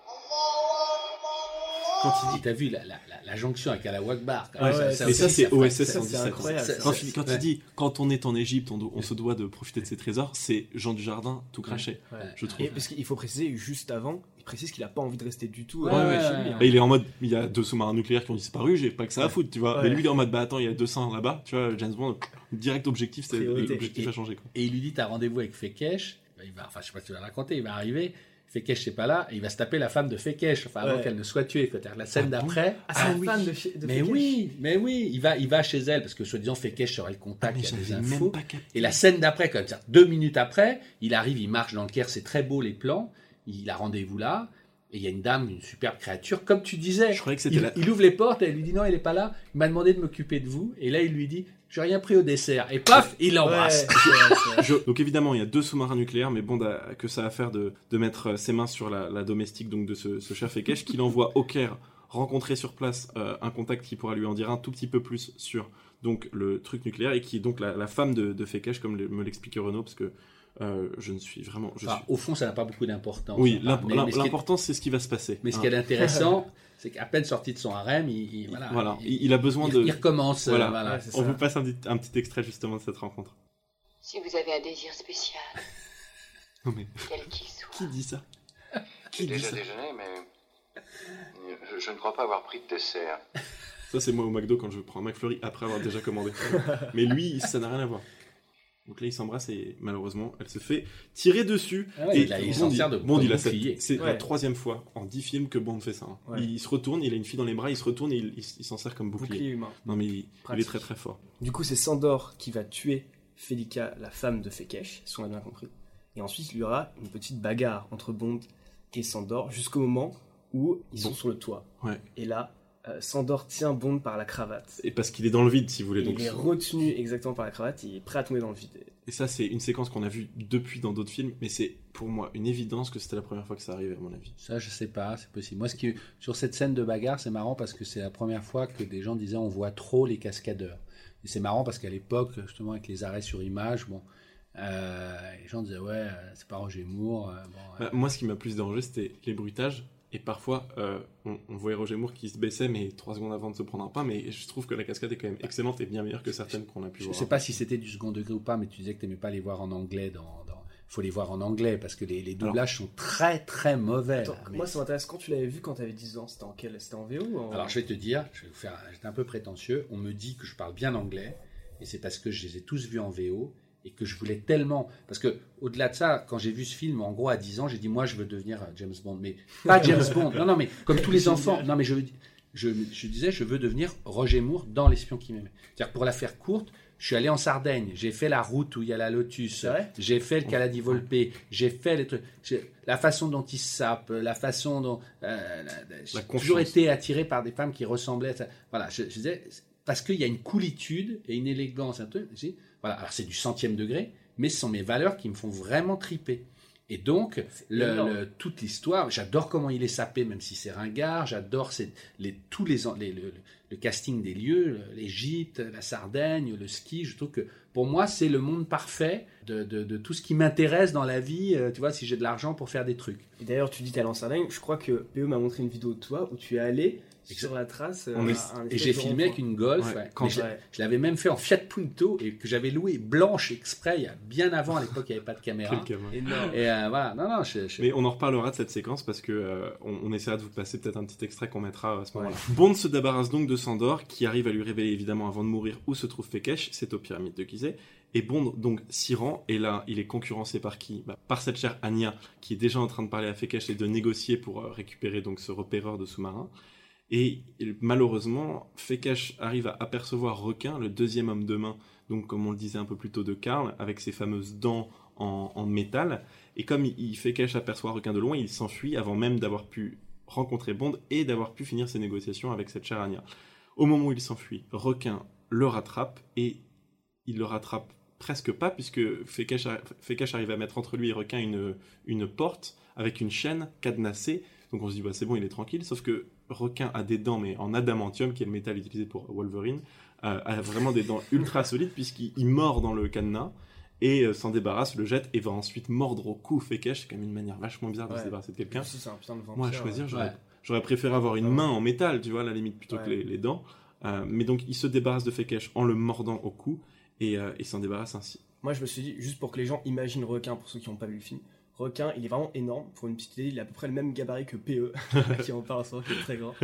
Quand il dit, t'as vu la, la, la, la jonction avec Allah Akbar. quand Ah même, ouais, mais ça, c'est OSS c'est 117. incroyable. Quand, ça, il, quand ouais. il dit quand on est en Égypte, on, do- on se doit de profiter de ses trésors, c'est Jean Dujardin tout craché, Ouais. je trouve. Et parce qu'il faut préciser, juste avant, il précise qu'il a pas envie de rester du tout Ouais, euh, hein. Et il est en mode, il y a deux sous-marins nucléaires qui ont disparu, j'ai pas que ça à foutre, tu vois. Ouais. Mais lui, il est en mode, bah attends, il y a 200 là-bas, tu vois, James Bond, direct objectif, c'est l'objectif a changé, quoi. Et il lui dit, t'as rendez-vous avec Fekesh. Il va, enfin, je sais pas si tu vas raconter, il va arriver. Fekesh n'est pas là, et il va se taper la femme de Fekesh, enfin, avant Ouais. qu'elle ne soit tuée. La scène Ah d'après. Ah, c'est Ah oui. fan de, Mais Fekesh. oui, mais oui, il va, il va chez elle parce que soi-disant Fekesh serait le Ah, contact, mais il y a des infos. Et la scène d'après, comme ça, deux minutes après, il arrive, il marche dans le Caire, c'est très beau les plans, il a rendez-vous là, et il y a une dame, une superbe créature, comme tu disais. Je croyais que c'était Il, la... il ouvre les portes, et elle lui dit non, elle n'est pas là, il m'a demandé de m'occuper de vous, et là il lui dit, j'ai rien pris au dessert, et paf, il l'embrasse. Donc évidemment, il y a deux sous-marins nucléaires, mais Bond a que ça à faire de, de mettre euh, ses mains sur la, la domestique donc de ce, ce cher Fekesh, qu'il envoie au Caire rencontrer sur place euh, un contact qui pourra lui en dire un tout petit peu plus sur donc le truc nucléaire et qui est donc la, la femme de, de Fekesh, comme le- me l'explique Renaud, parce que euh, je ne suis vraiment. Je Enfin, suis... au fond, ça n'a pas beaucoup d'importance. Oui, Enfin, l'imp- mais- mais ce qui est- l'important c'est ce qui va se passer. Mais ce hein. qui est intéressant, c'est C'est qu'à peine sorti de son harem, il, il- voilà, Voilà, il, a besoin il- de. il recommence. euh, Voilà. On ça. vous passe un, petit- un petit extrait justement de cette rencontre. Si vous avez un désir spécial, Non mais quel qu'il soit. qui dit ça? J'ai Qui dit déjà ça? déjeuné, mais je, je ne crois pas avoir pris de dessert. Ça c'est moi au McDo quand je prends un McFlurry après avoir déjà commandé. mais lui, ça n'a rien à voir. Donc là, ils s'embrassent et malheureusement, elle se fait tirer dessus. Ah ouais, et il a- il Bond, s'en sert de- Bond, il a. C'est la troisième fois en 10 films que Bond fait ça. hein. Ouais. Il, se retourne, il a une fille dans les bras, il se retourne et il, il- il s'en sert comme bouclier. Bouclier humain. Non mais il, il est très très fort. Du coup, c'est Sandor qui va tuer Felica, la femme de Fekesh, si on a bien compris. Et ensuite, il y aura une petite bagarre entre Bond et Sandor jusqu'au moment où ils sont Bon. sur le toit. Ouais. Et là, euh, Sandor tient Bond par la cravate. Et parce qu'il est dans le vide, si vous voulez. Donc, il est retenu exactement par la cravate, il est prêt à tomber dans le vide. Et ça, c'est une séquence qu'on a vue depuis dans d'autres films, mais c'est pour moi une évidence que c'était la première fois que ça arrivait, à mon avis. Ça, je sais pas, c'est possible. Moi, ce qui, sur cette scène de bagarre, c'est marrant parce que c'est la première fois que des gens disaient on voit trop les cascadeurs. Et c'est marrant parce qu'à l'époque, justement, avec les arrêts sur image, bon, euh, les gens disaient ouais, euh, c'est pas Roger Moore. euh, bon, euh, Bah, moi, ce qui m'a plus dérangé, c'était les bruitages. Et parfois, euh, on, on voyait Roger Moore qui se baissait, mais trois secondes avant de se prendre un pain. Mais je trouve que la cascade est quand même excellente et bien meilleure que certaines qu'on a pu je voir. sais pas si c'était du second degré ou pas, mais tu disais que tu n'aimais pas les voir en anglais. Dans, dans- faut les voir en anglais parce que les, les doublages sont très très mauvais. Attends, là. Mais- Moi, ça m'intéresse. Quand tu l'avais vu quand tu avais 10 ans, c'était en quel C'était en VO ou en... Alors je vais te dire, je vais vous faire, j'étais un peu prétentieux. On me dit que je parle bien anglais, et c'est parce que je les ai tous vus en VO et que je voulais tellement. Parce que au-delà de ça, quand j'ai vu ce film, en gros à 10 ans, j'ai dit moi je veux devenir euh, James Bond, mais pas James Bond. Non non mais comme tous les enfants. Non mais je je, je disais je veux devenir Roger Moore dans l'espion qui m'aimait. C'est-à-dire pour la faire courte. Je suis allé en Sardaigne, j'ai fait la route où il y a la Lotus, j'ai fait le Caladi Volpe, j'ai fait les trucs, la façon dont il sape, la façon dont euh, j'ai toujours été attiré par des femmes qui ressemblaient. À ça. Voilà, je, je disais parce qu'il y a une coolitude et une élégance, un truc. je dis, Voilà, alors c'est du centième degré, mais ce sont mes valeurs qui me font vraiment triper. Et donc, le- le- toute l'histoire, j'adore comment il est sapé, même si c'est ringard, j'adore les, tous les, le, le- casting des lieux, l'Égypte, la Sardaigne, le ski. Je trouve que pour moi, c'est le monde parfait de, de- de tout ce qui m'intéresse dans la vie. euh, Tu vois, si j'ai de l'argent pour faire des trucs. Et d'ailleurs, tu dis t'es allé en Sardaigne. Je crois que PE m'a montré une vidéo de toi où tu es allé. Sur la trace. On euh, est- à un Et j'ai filmé avec une Golf. Ouais, quand- je, Ouais. je l'avais même fait en Fiat Punto et que j'avais loué blanche exprès il y a bien avant. À l'époque, il n'y avait pas de caméra. Et euh, voilà, non, non, je, je- Mais on en reparlera de cette séquence parce que euh, on, on essaiera de vous passer peut-être un petit extrait qu'on mettra à ce moment-là. Bond se débarrasse donc de Sandor, qui arrive à lui révéler évidemment avant de mourir où se trouve Fekesh, c'est aux pyramides de Gizeh. Et Bond donc s'y rend, et là il est concurrencé par qui? Bah, Par cette chère Anya, qui est déjà en train de parler à Fekesh et de négocier pour euh, récupérer donc ce repéreur de sous-marin. Et malheureusement, Fekesh arrive à apercevoir Requin, le deuxième homme de main, donc comme on le disait un peu plus tôt de Karl, avec ses fameuses dents en, métal. Et comme il, aperçoit Requin de loin, il s'enfuit avant même d'avoir pu rencontrer Bond et d'avoir pu finir ses négociations avec cette chère Anya. Au moment où il s'enfuit, Requin le rattrape et il le rattrape presque pas puisque Fekesh, arri- Fekesh arrive à mettre entre lui et Requin une, une porte avec une chaîne cadenassée. Donc on se dit bah, c'est bon, il est tranquille. Sauf que Requin a des dents mais en adamantium qui est le métal utilisé pour Wolverine, euh, a vraiment des dents ultra solides puisqu'il il mord dans le cadenas et euh, s'en débarrasse, le jette et va ensuite mordre au cou Fekesh. C'est quand même une manière vachement bizarre de Ouais. se débarrasser de quelqu'un. Si. Moi, à choisir, j'aurais, Ouais. j'aurais préféré avoir une main en métal, tu vois, à la limite, plutôt que les, les dents. Euh, mais donc, il se débarrasse de Fekesh en le mordant au cou et euh, il s'en débarrasse ainsi. Moi, je me suis dit, juste pour que les gens imaginent Requin, pour ceux qui n'ont pas vu le film, Requin, il est vraiment énorme. Pour une petite idée, il a à peu près le même gabarit que PE, qui en parle en ce moment, qui est très grand.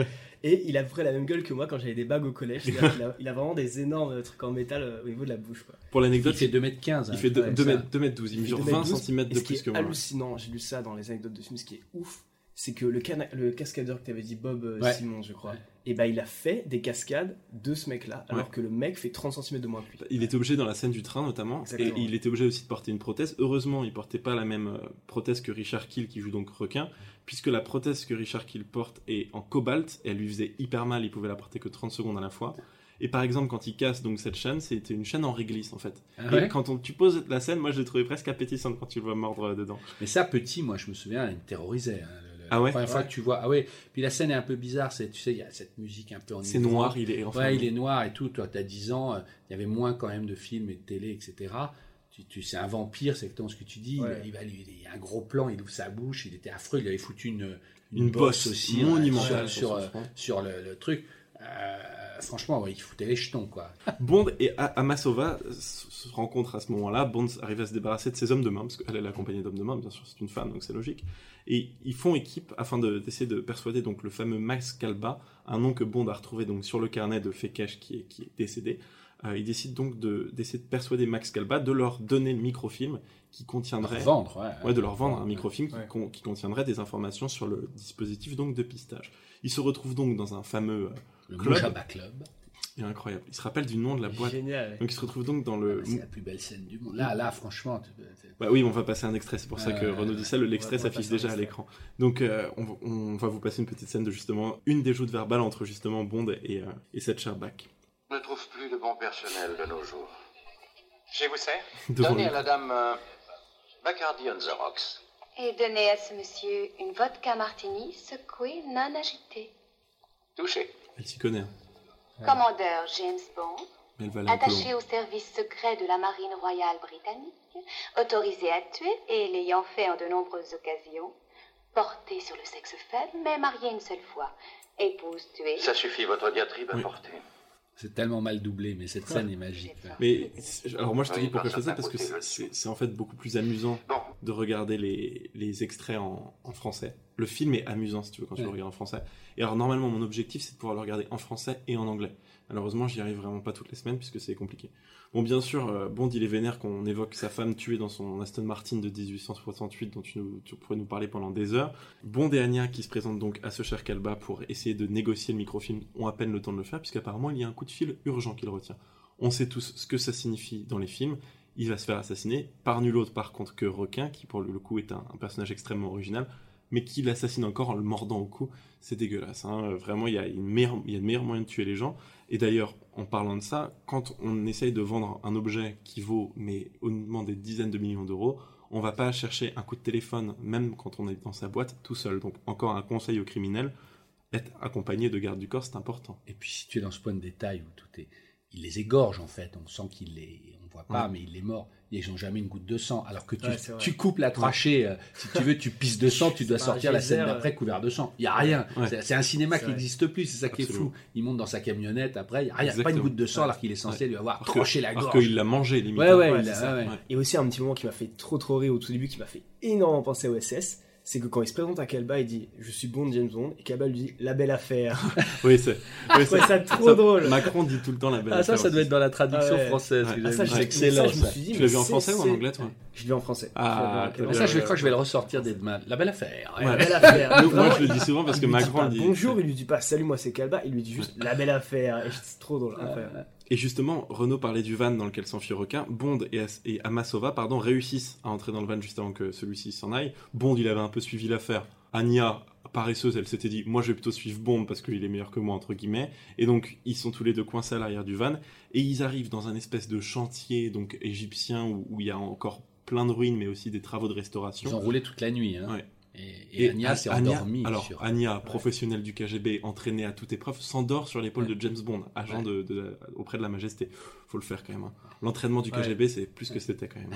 Et il a à peu près la même gueule que moi quand j'avais des bagues au collège. C'est-à-dire qu'il a, il a vraiment des énormes trucs en métal euh, au niveau de la bouche. Quoi. Pour il l'anecdote, fait 2m15. il fait 2 ouais, deux ça. mètres, deux mètres 12, il Il mesure fait 20 2m12, cm de plus que moi. hallucinant, j'ai lu ça dans les anecdotes de film, ce qui est ouf, c'est que le, cana- le cascadeur que tu avais dit, Bob euh, Ouais. Simmons, je crois, Ouais. et bah il a fait des cascades de ce mec-là, alors Ouais. que le mec fait 30 cm de moins que lui. Il était obligé dans la scène du train notamment, Exactement. et il était obligé aussi de porter une prothèse. Heureusement, il portait pas la même euh, prothèse que Richard Kill qui joue donc requin, puisque la prothèse que Richard Kill porte est en cobalt, et elle lui faisait hyper mal, il pouvait la porter que 30 secondes à la fois. Et par exemple, quand il casse donc cette chaîne, c'était une chaîne en réglisse en fait. Ah et quand on, tu poses la scène, moi je l'ai trouvé presque appétissante quand tu le vois mordre dedans. Mais ça, petit, moi, je me souviens, il me terrorisait. hein, le- Ah ouais? La première fois Ouais. que tu vois. Ah ouais. Puis la scène est un peu bizarre. C'est, tu sais, il y a cette musique un peu en C'est noir, il est enfin. Ouais, il est noir et tout. Toi, t'as 10 ans. euh, Il y avait moins quand même de films et de télé, etc. Tu, tu, c'est un vampire, c'est exactement ce que tu dis. Ouais. Il, il va lui, il y a un gros plan, il ouvre sa bouche, il était affreux. Il avait foutu une, une bosse aussi monumentale ouais, sur sur, euh, front. sur le, le truc. Euh, franchement, ouais, il foutait les jetons, quoi. Bond et A- Amasova se rencontrent à ce moment-là. Bond arrive à se débarrasser de ses hommes de main, parce qu'elle elle est accompagnée d'hommes de main, bien sûr, c'est une femme, donc c'est logique. Et ils font équipe afin de- d'essayer de, persuader donc le fameux Max Calba, un nom que Bond a retrouvé donc sur le carnet de Fekesh qui est, qui est décédé. Euh, il décide donc de- d'essayer de, persuader Max Calba de leur donner le microfilm qui contiendrait vendre, ouais. Ouais, de leur vendre un microfilm qui, Ouais. con- qui contiendrait des informations sur le dispositif donc de pistage. Ils se retrouvent donc dans un fameux euh, Le Club. Mojaba Club. et incroyable. Ils se rappellent du nom de la boîte. Génial. Donc ils se retrouvent donc dans le. C'est la plus belle scène du monde. Là, là, franchement, tu- Bah oui, on va passer un extrait. C'est pour ça que Euh, Renaud dit ça. Le- L'extrait s'affiche déjà à l'écran. Donc euh, on, va- on va vous passer une petite scène de justement une des joutes verbales entre justement Bond et, euh, et cette Sherback. On ne trouve plus de bon personnel de nos jours. Je vous sers Devant Donnez lui. à la dame euh, Bacardi on the rocks. Et donnez à ce monsieur une vodka martini secouée, non agitée. Touché. Elle s'y connaît, hein. Commandeur James Bond, attaché au service secret de la Marine royale britannique, autorisé à tuer et l'ayant fait en de nombreuses occasions, porté sur le sexe faible, mais marié une seule fois, épouse tuée. Ça suffit, votre diatribe à Oui. porter. C'est tellement mal doublé, mais cette scène est magique. ouais. Mais c'est- alors moi je te Oui, dis pourquoi je par fais ça parce que c'est- en fait beaucoup plus amusant de regarder les, les extraits en, en français. Le film est amusant si tu veux quand tu Ouais. le regardes en français. Et alors normalement mon objectif c'est de pouvoir le regarder en français et en anglais. Malheureusement j'y arrive vraiment pas toutes les semaines puisque c'est compliqué. Bon bien sûr euh, Bond il est vénère qu'on évoque sa femme tuée dans son Aston Martin de 1868 dont tu, pourrais nous parler pendant des heures. Bond et Anya qui se présentent donc à ce cher Calba pour essayer de négocier le microfilm ont à peine le temps de le faire puisqu'apparemment il y a un coup de fil urgent qui le retient. On sait tous ce que ça signifie dans les films il va se faire assassiner par nul autre par contre que Requin, qui pour le coup est un personnage extrêmement original, mais qui l'assassine encore en le mordant au cou. C'est dégueulasse. hein. Euh, Vraiment, il y, a une de meilleurs moyens de tuer les gens. Et d'ailleurs, en parlant de ça, quand on essaye de vendre un objet qui vaut mais honnêtement des dizaines de millions d'euros, on va pas chercher un coup de téléphone, même quand on est dans sa boîte, tout seul. Donc encore un conseil aux criminels, être accompagné de garde du corps, c'est important. Et puis si tu es dans ce point de détail où tout est, il les égorge en fait, on sent qu'il les, on voit pas, Ouais. mais il est mort. Ils n'ont jamais une goutte de sang, alors que tu, Ouais, coupes la trachée, euh, si tu veux, tu pisses de sang, tu dois sortir la scène d'après couvert de sang. Il y a rien. Ouais. C'est- un cinéma qui n'existe plus, c'est ça qui est fou. Il monte dans sa camionnette après, il y a pas une goutte de sang, Ouais. alors qu'il est censé lui avoir Alors tranché la Alors gorge. qu'il l'a mangé, limite. Ouais, ouais, Ouais, il a- ça. Et aussi un petit moment qui m'a fait trop trop rire au tout début, qui m'a fait énormément penser au SS, c'est que quand il se présente à Calba, il dit Je suis Bond, James Bond, et Calba lui dit La belle affaire. Oui, c'est. Je oui, ça trop ça- drôle. Macron dit tout le temps la belle Ah, ça, affaire ça doit aussi. être dans la traduction Ah ouais. française. Que Ah, ça, c'est excellent. ça, je me suis dit, Tu l'as vu en français ou en anglais, toi Je l'ai vu en français. Ah, Je vu Ça, je crois que je vais le ressortir des demain. La belle affaire. ouais. Ouais. La belle affaire. Moi, je le dis souvent parce que Macron dit. Bonjour, il lui dit pas Salut, moi c'est Calba, il lui dit juste La belle affaire. Et c'est trop drôle. Et justement, Renault parlait du van dans lequel s'enfuit Requin. Bond et, As- et Amasova pardon, réussissent à entrer dans le van juste avant que celui-ci s'en aille. Bond, il avait un peu suivi l'affaire. Anya, paresseuse, elle s'était dit Moi, je vais plutôt suivre Bond parce qu'il est meilleur que moi, entre guillemets. Et donc, ils sont tous les deux coincés à l'arrière du van. Et ils arrivent dans un espèce de chantier donc égyptien où, où il y a encore plein de ruines, mais aussi des travaux de restauration. Ils ont roulé toute la nuit. Hein. Ouais. Et, et Anya s'est endormie. Alors, sur- Anya, professionnelle du KGB, entraînée à toute épreuve, s'endort sur l'épaule Ouais. de James Bond, agent Ouais. de, de- auprès de la Majesté. Faut le faire quand même. hein. L'entraînement du Ouais. KGB, c'est plus que c'était quand même.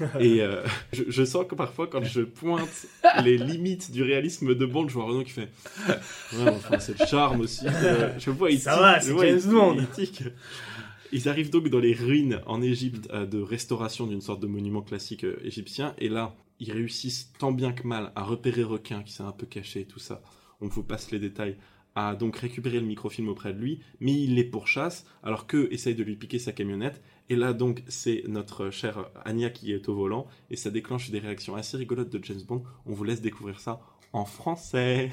hein. Et euh, je, je sens que parfois, quand je pointe les limites du réalisme de Bond, je vois Renaud qui fait. Ouais, enfin, c'est le charme aussi. Euh, je vois, il Ça tique, va, c'est il- James Bond. il tique. Ils arrivent donc dans les ruines en Égypte euh, de restauration d'une sorte de monument classique euh, égyptien. Et là, ils réussissent tant bien que mal à repérer Requin qui s'est un peu caché et tout ça. On vous passe les détails. À donc récupérer le microfilm auprès de lui, mais il les pourchasse alors qu'eux essayent de lui piquer sa camionnette. Et là donc c'est notre chère Anya qui est au volant et ça déclenche des réactions assez rigolotes de James Bond. On vous laisse découvrir ça en français.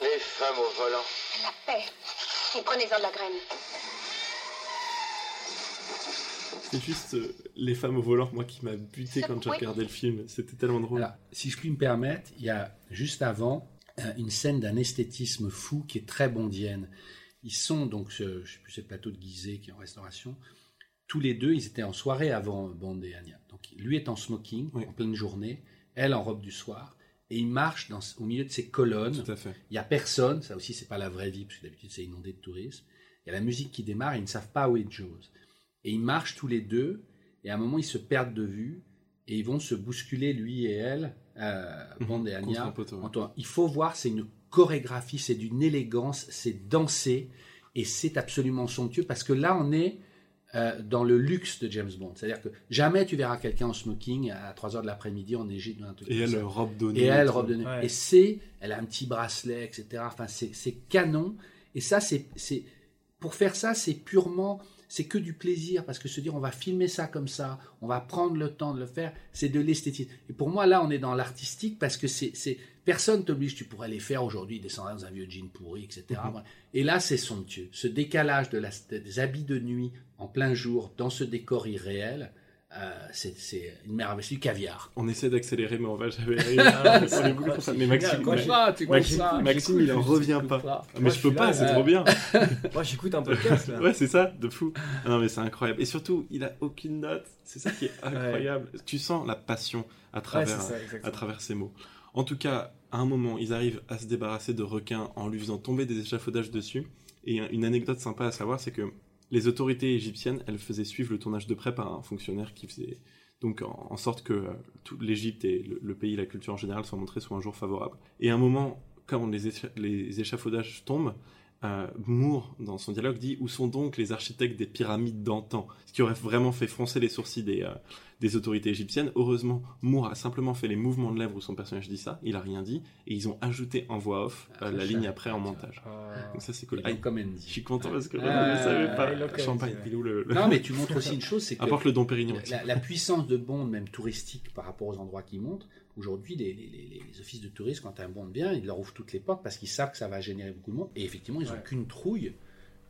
Les femmes au volant. La paix. Et prenez-en de la graine. C'est juste euh, les femmes au volant, moi qui m'a buté quand j'ai regardé le film. C'était tellement drôle. Alors, si je puis me permettre, il y a juste avant euh, une scène d'un esthétisme fou qui est très bondienne. Ils sont donc, ce, je sais plus, c'est le plateau de Gizeh qui est en restauration. Tous les deux, ils étaient en soirée avant Bond et Anya. Donc, lui est en smoking, Oui. en pleine journée, elle en robe du soir, et il marche dans, au milieu de ces colonnes. Tout à fait. Il y a personne, ça aussi c'est pas la vraie vie, parce que d'habitude c'est inondé de tourisme. Il y a la musique qui démarre, et ils ne savent pas où est Jaws. Et ils marchent tous les deux, et à un moment ils se perdent de vue, et ils vont se bousculer, lui et elle, euh, Bond et Contre Anya. Il faut voir, c'est une chorégraphie, c'est d'une élégance, c'est dansé, et c'est absolument somptueux, parce que là, on est euh, dans le luxe de James Bond. C'est-à-dire que jamais tu verras quelqu'un en smoking à 3 heures de l'après-midi en Égypte ou un truc Et comme elle, ça. robe de nuit. Et elle, robe de nuit. Ouais. Et c'est, elle a un petit bracelet, etc. Enfin, c'est c'est canon. Et ça, c'est, c'est, pour faire ça, c'est purement, c'est que du plaisir, parce que se dire, on va filmer ça comme ça, on va prendre le temps de le faire, c'est de l'esthétique. Et pour moi, là, on est dans l'artistique, parce que c'est, c'est, personne t'oblige, tu pourrais les faire aujourd'hui, descendre dans un vieux jean pourri, etc. Mhm. Et là, c'est somptueux. Ce décalage de la, des habits de nuit en plein jour, dans ce décor irréel, euh, c'est, c'est une merveille, c'est du caviar. On essaie d'accélérer, mais on va jamais ça. Mais Maxime, Ah, tu Maxime- ça, Maxime, il en revient pas. mais Moi, je je peux pas, c'est euh, trop bien. Moi, j'écoute un podcast là. Ouais, c'est ça, de fou. Ah Non, mais c'est incroyable. Et surtout, il a aucune note. C'est ça qui est incroyable. Tu sens la passion à travers, ça, à travers ces mots. En tout cas, à un moment, ils arrivent à se débarrasser de requins en lui faisant tomber des échafaudages dessus. Et une anecdote sympa à savoir, c'est que les autorités égyptiennes, elles faisaient suivre le tournage de près par un fonctionnaire qui faisait donc en, sorte que euh, l'Égypte et le, pays, la culture en général, soient montrés sous un jour favorable. Et à un moment, quand les échafaudages tombent, euh, Moore, dans son dialogue, dit Où sont donc les architectes des pyramides d'antan? Ce qui aurait vraiment fait froncer les sourcils des, euh, des autorités égyptiennes. Heureusement, Moore a simplement fait les mouvements de lèvres où son personnage dit ça, il a rien dit, et ils ont ajouté en voix off euh, Ah, la ça, ligne après en montage. Ah. Donc ça, c'est cool. Ah, je suis content parce que je ne savais pas. Champagne, le. le- Non, mais tu montres aussi une chose, c'est que Apporte le Dom Pérignon. la, la puissance de Bond, même touristique, par rapport aux endroits qui montent, aujourd'hui, les, les- les- les offices de tourisme, quand un Bond vient, ils leur ouvrent toutes les portes parce qu'ils savent que ça va générer beaucoup de monde. Et effectivement, ils n'ont Ouais. qu'une trouille.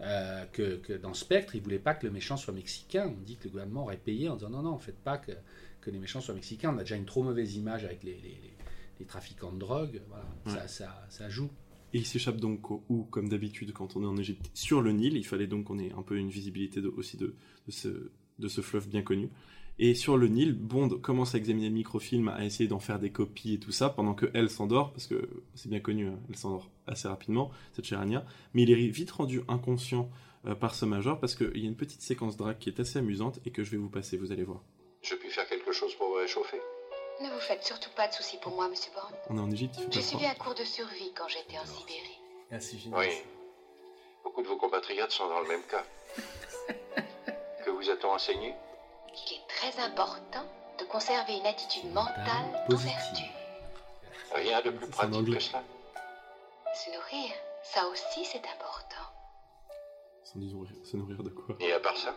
Euh, que, que dans Spectre, ils ne voulaient pas que le méchant soit mexicain. On dit que le gouvernement aurait payé en disant non, non, faites pas que, que les méchants soient mexicains. On a déjà une trop mauvaise image avec les, les- les- les trafiquants de drogue. Voilà, Ouais. ça, ça, ça joue. Et il s'échappe donc au- où, comme d'habitude, quand on est en Égypte, sur le Nil. Il fallait donc qu'on ait un peu une visibilité de- aussi de, de ce, de ce fleuve bien connu. Et sur le Nil, Bond commence à examiner le microfilm, à essayer d'en faire des copies et tout ça, pendant que elle s'endort, parce que c'est bien connu, hein, elle s'endort assez rapidement, cette chère Anya. Mais il est vite rendu inconscient euh, par ce major, parce qu'il y a une petite séquence drague qui est assez amusante et que je vais vous passer, vous allez voir. Je puis faire quelque chose pour vous réchauffer Ne vous faites surtout pas de soucis pour moi, monsieur Bond. On est en Égypte, il fait J'ai pas suivi froid. un cours de survie quand j'étais en Sibérie. Ah, c'est génial. Oui. Beaucoup de vos compatriotes sont dans le même cas. que vous a-t-on enseigné? Il est très important de conserver une attitude mentale d'ouverture. Rien de plus pratique que cela. Se nourrir, ça aussi c'est important. Sans disons rire- se nourrir de quoi? Et à part ça?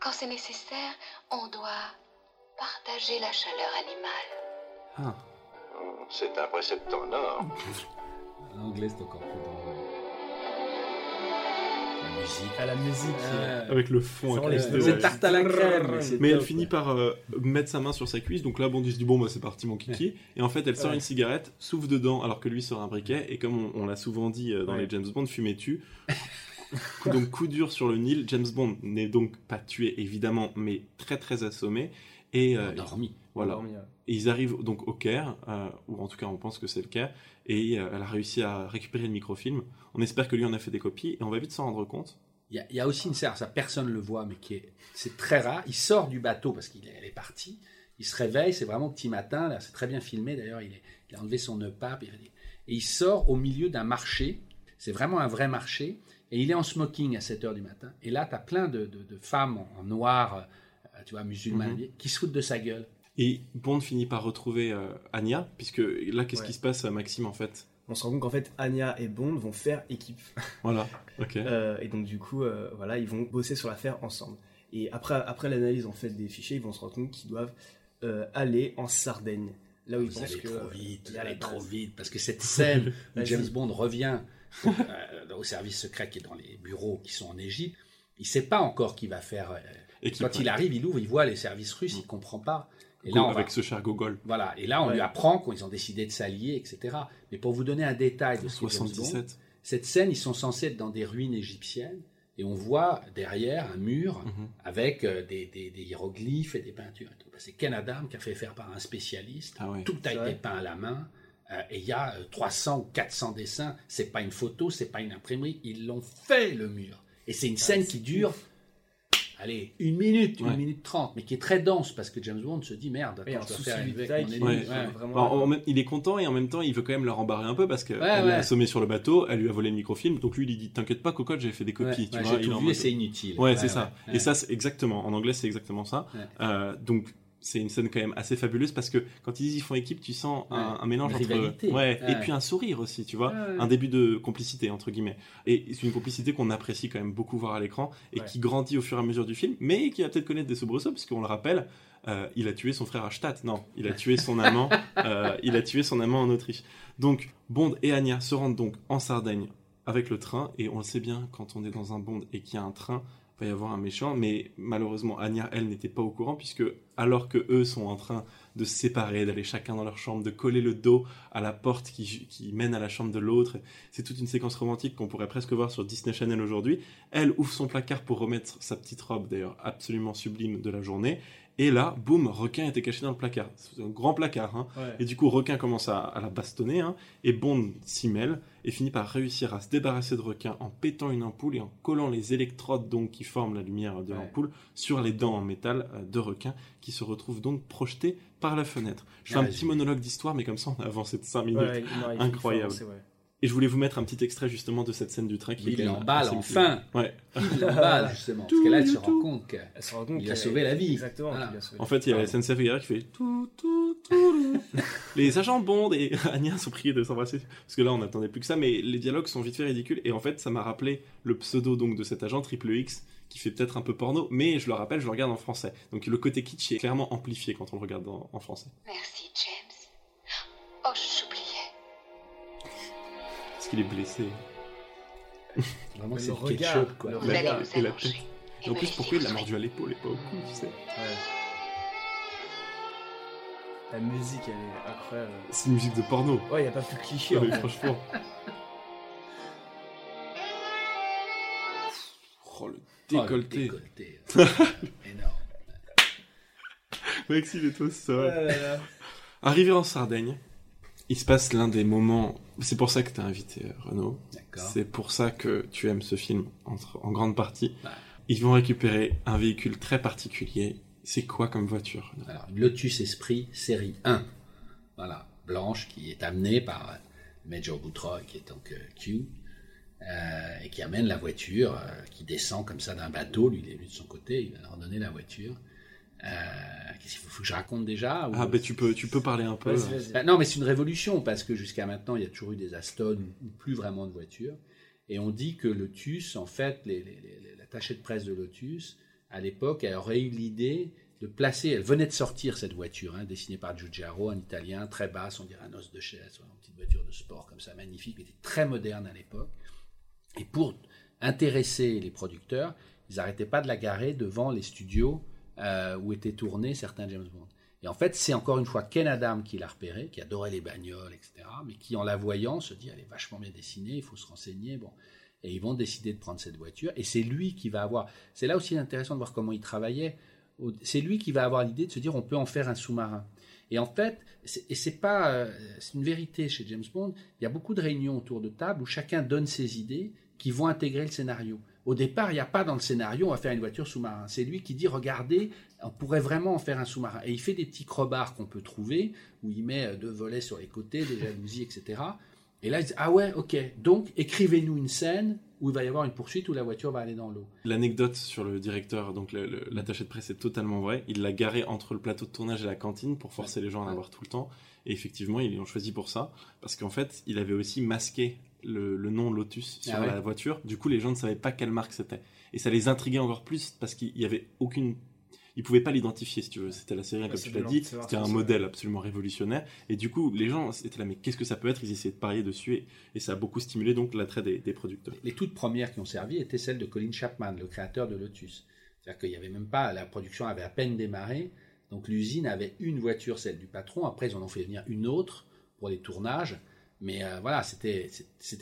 Quand c'est nécessaire, on doit partager la chaleur animale. Ah, Hmm, C'est un précepte en or. En anglais, c'est encore plus musique. À la musique. Euh, avec le fond les c'est ouais. tarte à la crème. Mais elle finit par euh, mettre sa main sur sa cuisse, donc là Bond il se dit bon bah c'est parti mon kiki, et en fait elle sort Ouais. une cigarette, souffle dedans alors que lui sort un briquet, et comme on, on l'a souvent dit euh, dans Ouais. les James Bond, fumer tue. donc coup dur sur le Nil, James Bond n'est donc pas tué évidemment, mais très très assommé, et euh, Endormi. voilà. Endormi, ouais. Et ils arrivent donc au Caire, euh, ou en tout cas on pense que c'est le Caire, et euh, elle a réussi à récupérer le microfilm. On espère que lui en a fait des copies, et on va vite s'en rendre compte. Il y, a, il y a aussi une serre, ça personne ne le voit, mais qui est, c'est très rare. Il sort du bateau parce qu'il est, est partie. Il se réveille, c'est vraiment petit matin. Là, c'est très bien filmé. D'ailleurs, il, est- il a enlevé son nœud pape. Et, et il sort au milieu d'un marché. C'est vraiment un vrai marché. Et il est en smoking à 7 heures du matin. Et là, tu as plein de, de- de femmes en, en noir, euh, tu vois, musulmanes, Mhm. qui se foutent de sa gueule. Et Bond finit par retrouver euh, Anya, puisque là qu'est-ce Ouais. qui se passe à Maxime en fait? On se rend compte qu'en fait, Anya et Bond vont faire équipe. Voilà, ok. Euh, et donc, du coup, euh, voilà, ils vont bosser sur l'affaire ensemble. Et après, après l'analyse en fait des fichiers, ils vont se rendre compte qu'ils doivent euh, aller en Sardaigne. Là où ils Vous pensent allez que. trop vite, il allez trop vite, parce que cette scène où. James Bond revient euh, au service secret qui est dans les bureaux qui sont en Égypte, il sait pas encore qu'il va faire. euh, Et qui quand il arrive, il ouvre, il voit les services russes, il comprend pas. Et là, on va- avec ce cher Gogol. voilà, et là, on Ouais. lui apprend qu'ils ont décidé de s'allier, etc. Mais pour vous donner un détail de ce qu'est James Bond, 77. cette scène, ils sont censés être dans des ruines égyptiennes, et on voit derrière un mur Mhm. avec euh, des, des- des hiéroglyphes et des peintures. C'est Ken Adam qui a fait faire par un spécialiste. Ah. Tout a été peint à la main. euh, et il y a euh, 300 ou 400 dessins. C'est pas une photo, c'est pas une imprimerie. Ils l'ont fait le mur. Et c'est une scène c'est qui dure allez, une minute, une minute trente, mais qui est très dense parce que James Bond se dit merde, Il attends, je dois faire une détail qui. Ouais. Vraiment. Bon, est content et en même temps, il veut quand même la rembarrer un peu parce qu'elle Ouais, l'a ouais. assommé sur le bateau, elle lui a volé le microfilm. Donc lui, il dit T'inquiète pas, cocotte, j'ai fait des copies. Ouais, tu ouais, vois, il tout en vu et c'est inutile. Ouais, c'est ça. ouais. Et ça, c'est exactement. En anglais, c'est exactement ça. Ouais. Euh, donc, c'est une scène quand même assez fabuleuse parce que quand ils disent ils font équipe, tu sens un, Ouais. un mélange Une entre. rivalité. Ouais, et Ouais. puis un sourire aussi, tu vois. Ouais. Un début de complicité, entre guillemets. Et c'est une complicité qu'on apprécie quand même beaucoup voir à l'écran et Ouais. qui grandit au fur et à mesure du film, mais qui va peut-être connaître des soubresauts, parce qu'on le rappelle. euh, il a tué son frère à Stadt. Non, il a tué son amant. euh, il a tué son amant en Autriche. Donc, Bond et Anya se rendent donc en Sardaigne avec le train, et on le sait bien, quand on est dans un Bond et qu'il y a un train, va y avoir un méchant, mais malheureusement, Anya, elle, n'était pas au courant, puisque alors que eux sont en train de se séparer, d'aller chacun dans leur chambre, de coller le dos à la porte qui, qui mène à la chambre de l'autre, c'est toute une séquence romantique qu'on pourrait presque voir sur Disney Channel aujourd'hui. Elle ouvre son placard pour remettre sa petite robe, d'ailleurs absolument sublime de la journée, et là, boum, requin était caché dans le placard. C'est un grand placard, hein. Ouais. Et du coup, Requin commence à, à la bastonner, hein, et Bond s'y mêle, et finit par réussir à se débarrasser de Requin en pétant une ampoule et en collant les électrodes donc qui forment la lumière de Ouais. l'ampoule sur les dents en métal euh, de Requin, qui se retrouvent donc projetés par la fenêtre. Je fais Ah, un petit monologue d'histoire, mais comme ça, on a avancé de 5 minutes. Ouais, non, Incroyable. Et je voulais vous mettre un petit extrait justement de cette scène du train qui est Il l'emballe enfin. Ouais. Il l'emballe justement. Parce que là, elle se rend compte que. Elle se rend compte Il lui a qu'elle- sauvé la vie. Exactement. Voilà. qu'il lui a sauvé En fait, il y a la. SNCF qui fait tout, tout, tout. Les agents Bond et Anya sont priés de s'embrasser. Parce que là, on n'attendait plus que ça, mais les dialogues sont vite fait ridicules. Et en fait, ça m'a rappelé le pseudo donc de cet agent Triple X qui fait peut-être un peu porno, mais je le rappelle, je le regarde en français. Donc le côté kitsch est clairement amplifié quand on le regarde en, en français. Merci, James. Oh, j'oubliais. Parce qu'il est blessé. Vraiment, Le c'est le regard, ketchup, quoi. le La- et la tête. et en plus, pourquoi il l'a mordu à l'épaule et pas au cou, tu sais Ouais. La musique, elle est incroyable. C'est une musique de porno. Ouais, il n'y a pas plus cliché. en Mais fait. franchement. Oh, le Oh, le décolleté. décolleté. Énorme. Maxime est au sol. Ouais, ouais, ouais. Arrivé en Sardaigne, il se passe l'un des moments. C'est pour ça que tu as invité euh, Renaud. C'est pour ça que tu aimes ce film entre, en grande partie. Ils vont récupérer un véhicule très particulier. C'est quoi comme voiture Alors, une Lotus Esprit série 1. Voilà, blanche, qui est amenée par euh, Major Boutroy, qui est donc euh, Q, euh, et qui amène la voiture, euh, qui descend comme ça d'un bateau. Lui, il est lui de son côté, il va leur donner la voiture. Euh, Qu'est-ce qu'il faut, faut que je raconte déjà ou- Ah, ben tu peux, tu peux parler un peu. Bah, non, mais c'est une révolution parce que jusqu'à maintenant, il y a toujours eu des Aston ou plus vraiment de voitures. Et on dit que Lotus, en fait, les, les, les- l'attaché de presse de Lotus, à l'époque, elle aurait eu l'idée de placer. Elle venait de sortir cette voiture, hein, dessinée par Giugiaro, un Italien, très basse, on dirait un os de chaise, une petite voiture de sport comme ça, magnifique, mais très moderne à l'époque. Et pour intéresser les producteurs, ils n'arrêtaient pas de la garer devant les studios euh, où étaient tournés certains James Bond. Et en fait, c'est encore une fois Ken Adam qui l'a repéré, qui adorait les bagnoles, etc., mais qui, en la voyant, se dit, elle est vachement bien dessinée, il faut se renseigner, bon. Et ils vont décider de prendre cette voiture, et c'est lui qui va avoir... C'est là aussi intéressant de voir comment il travaillait. C'est lui qui va avoir l'idée de se dire, on peut en faire un sous-marin. Et en fait, et c'est pas, euh, c'est une vérité chez James Bond. Il y a beaucoup de réunions autour de table où chacun donne ses idées qui vont intégrer le scénario. Au départ, il n'y a pas dans le scénario on va faire une voiture sous-marin. C'est lui qui dit regardez, on pourrait vraiment en faire un sous-marin. Et il fait des petits crobards qu'on peut trouver où il met euh, deux volets sur les côtés, des jalousies, etc. Et là, il dit ah ouais, ok. Donc écrivez-nous une scène où il va y avoir une poursuite où la voiture va aller dans l'eau. L'anecdote sur le directeur, donc l'attaché de presse, est totalement vraie. Il l'a garé entre le plateau de tournage et la cantine pour forcer les gens à en Ouais. avoir tout le temps. Et effectivement, ils l'ont choisi pour ça. Parce qu'en fait, il avait aussi masqué le, le nom Lotus sur Ah ouais. la voiture. Du coup, les gens ne savaient pas quelle marque c'était. Et ça les intriguait encore plus parce qu'il y avait aucune. Ils pouvaient pas l'identifier, si tu veux. C'était la série, Ouais, comme tu l'as dit. C'était un modèle absolument révolutionnaire. Et du coup, les gens étaient là, mais qu'est-ce que ça peut être? Ils essayaient de parier dessus. Et, et ça a beaucoup stimulé donc l'attrait des, des producteurs. Les toutes premières qui ont servi étaient celles de Colin Chapman, le créateur de Lotus. C'est-à-dire qu'il n'y avait même pas, la production avait à peine démarré, donc l'usine avait une voiture, celle du patron. Après, ils en ont fait venir une autre pour les tournages. Mais euh, voilà, c'était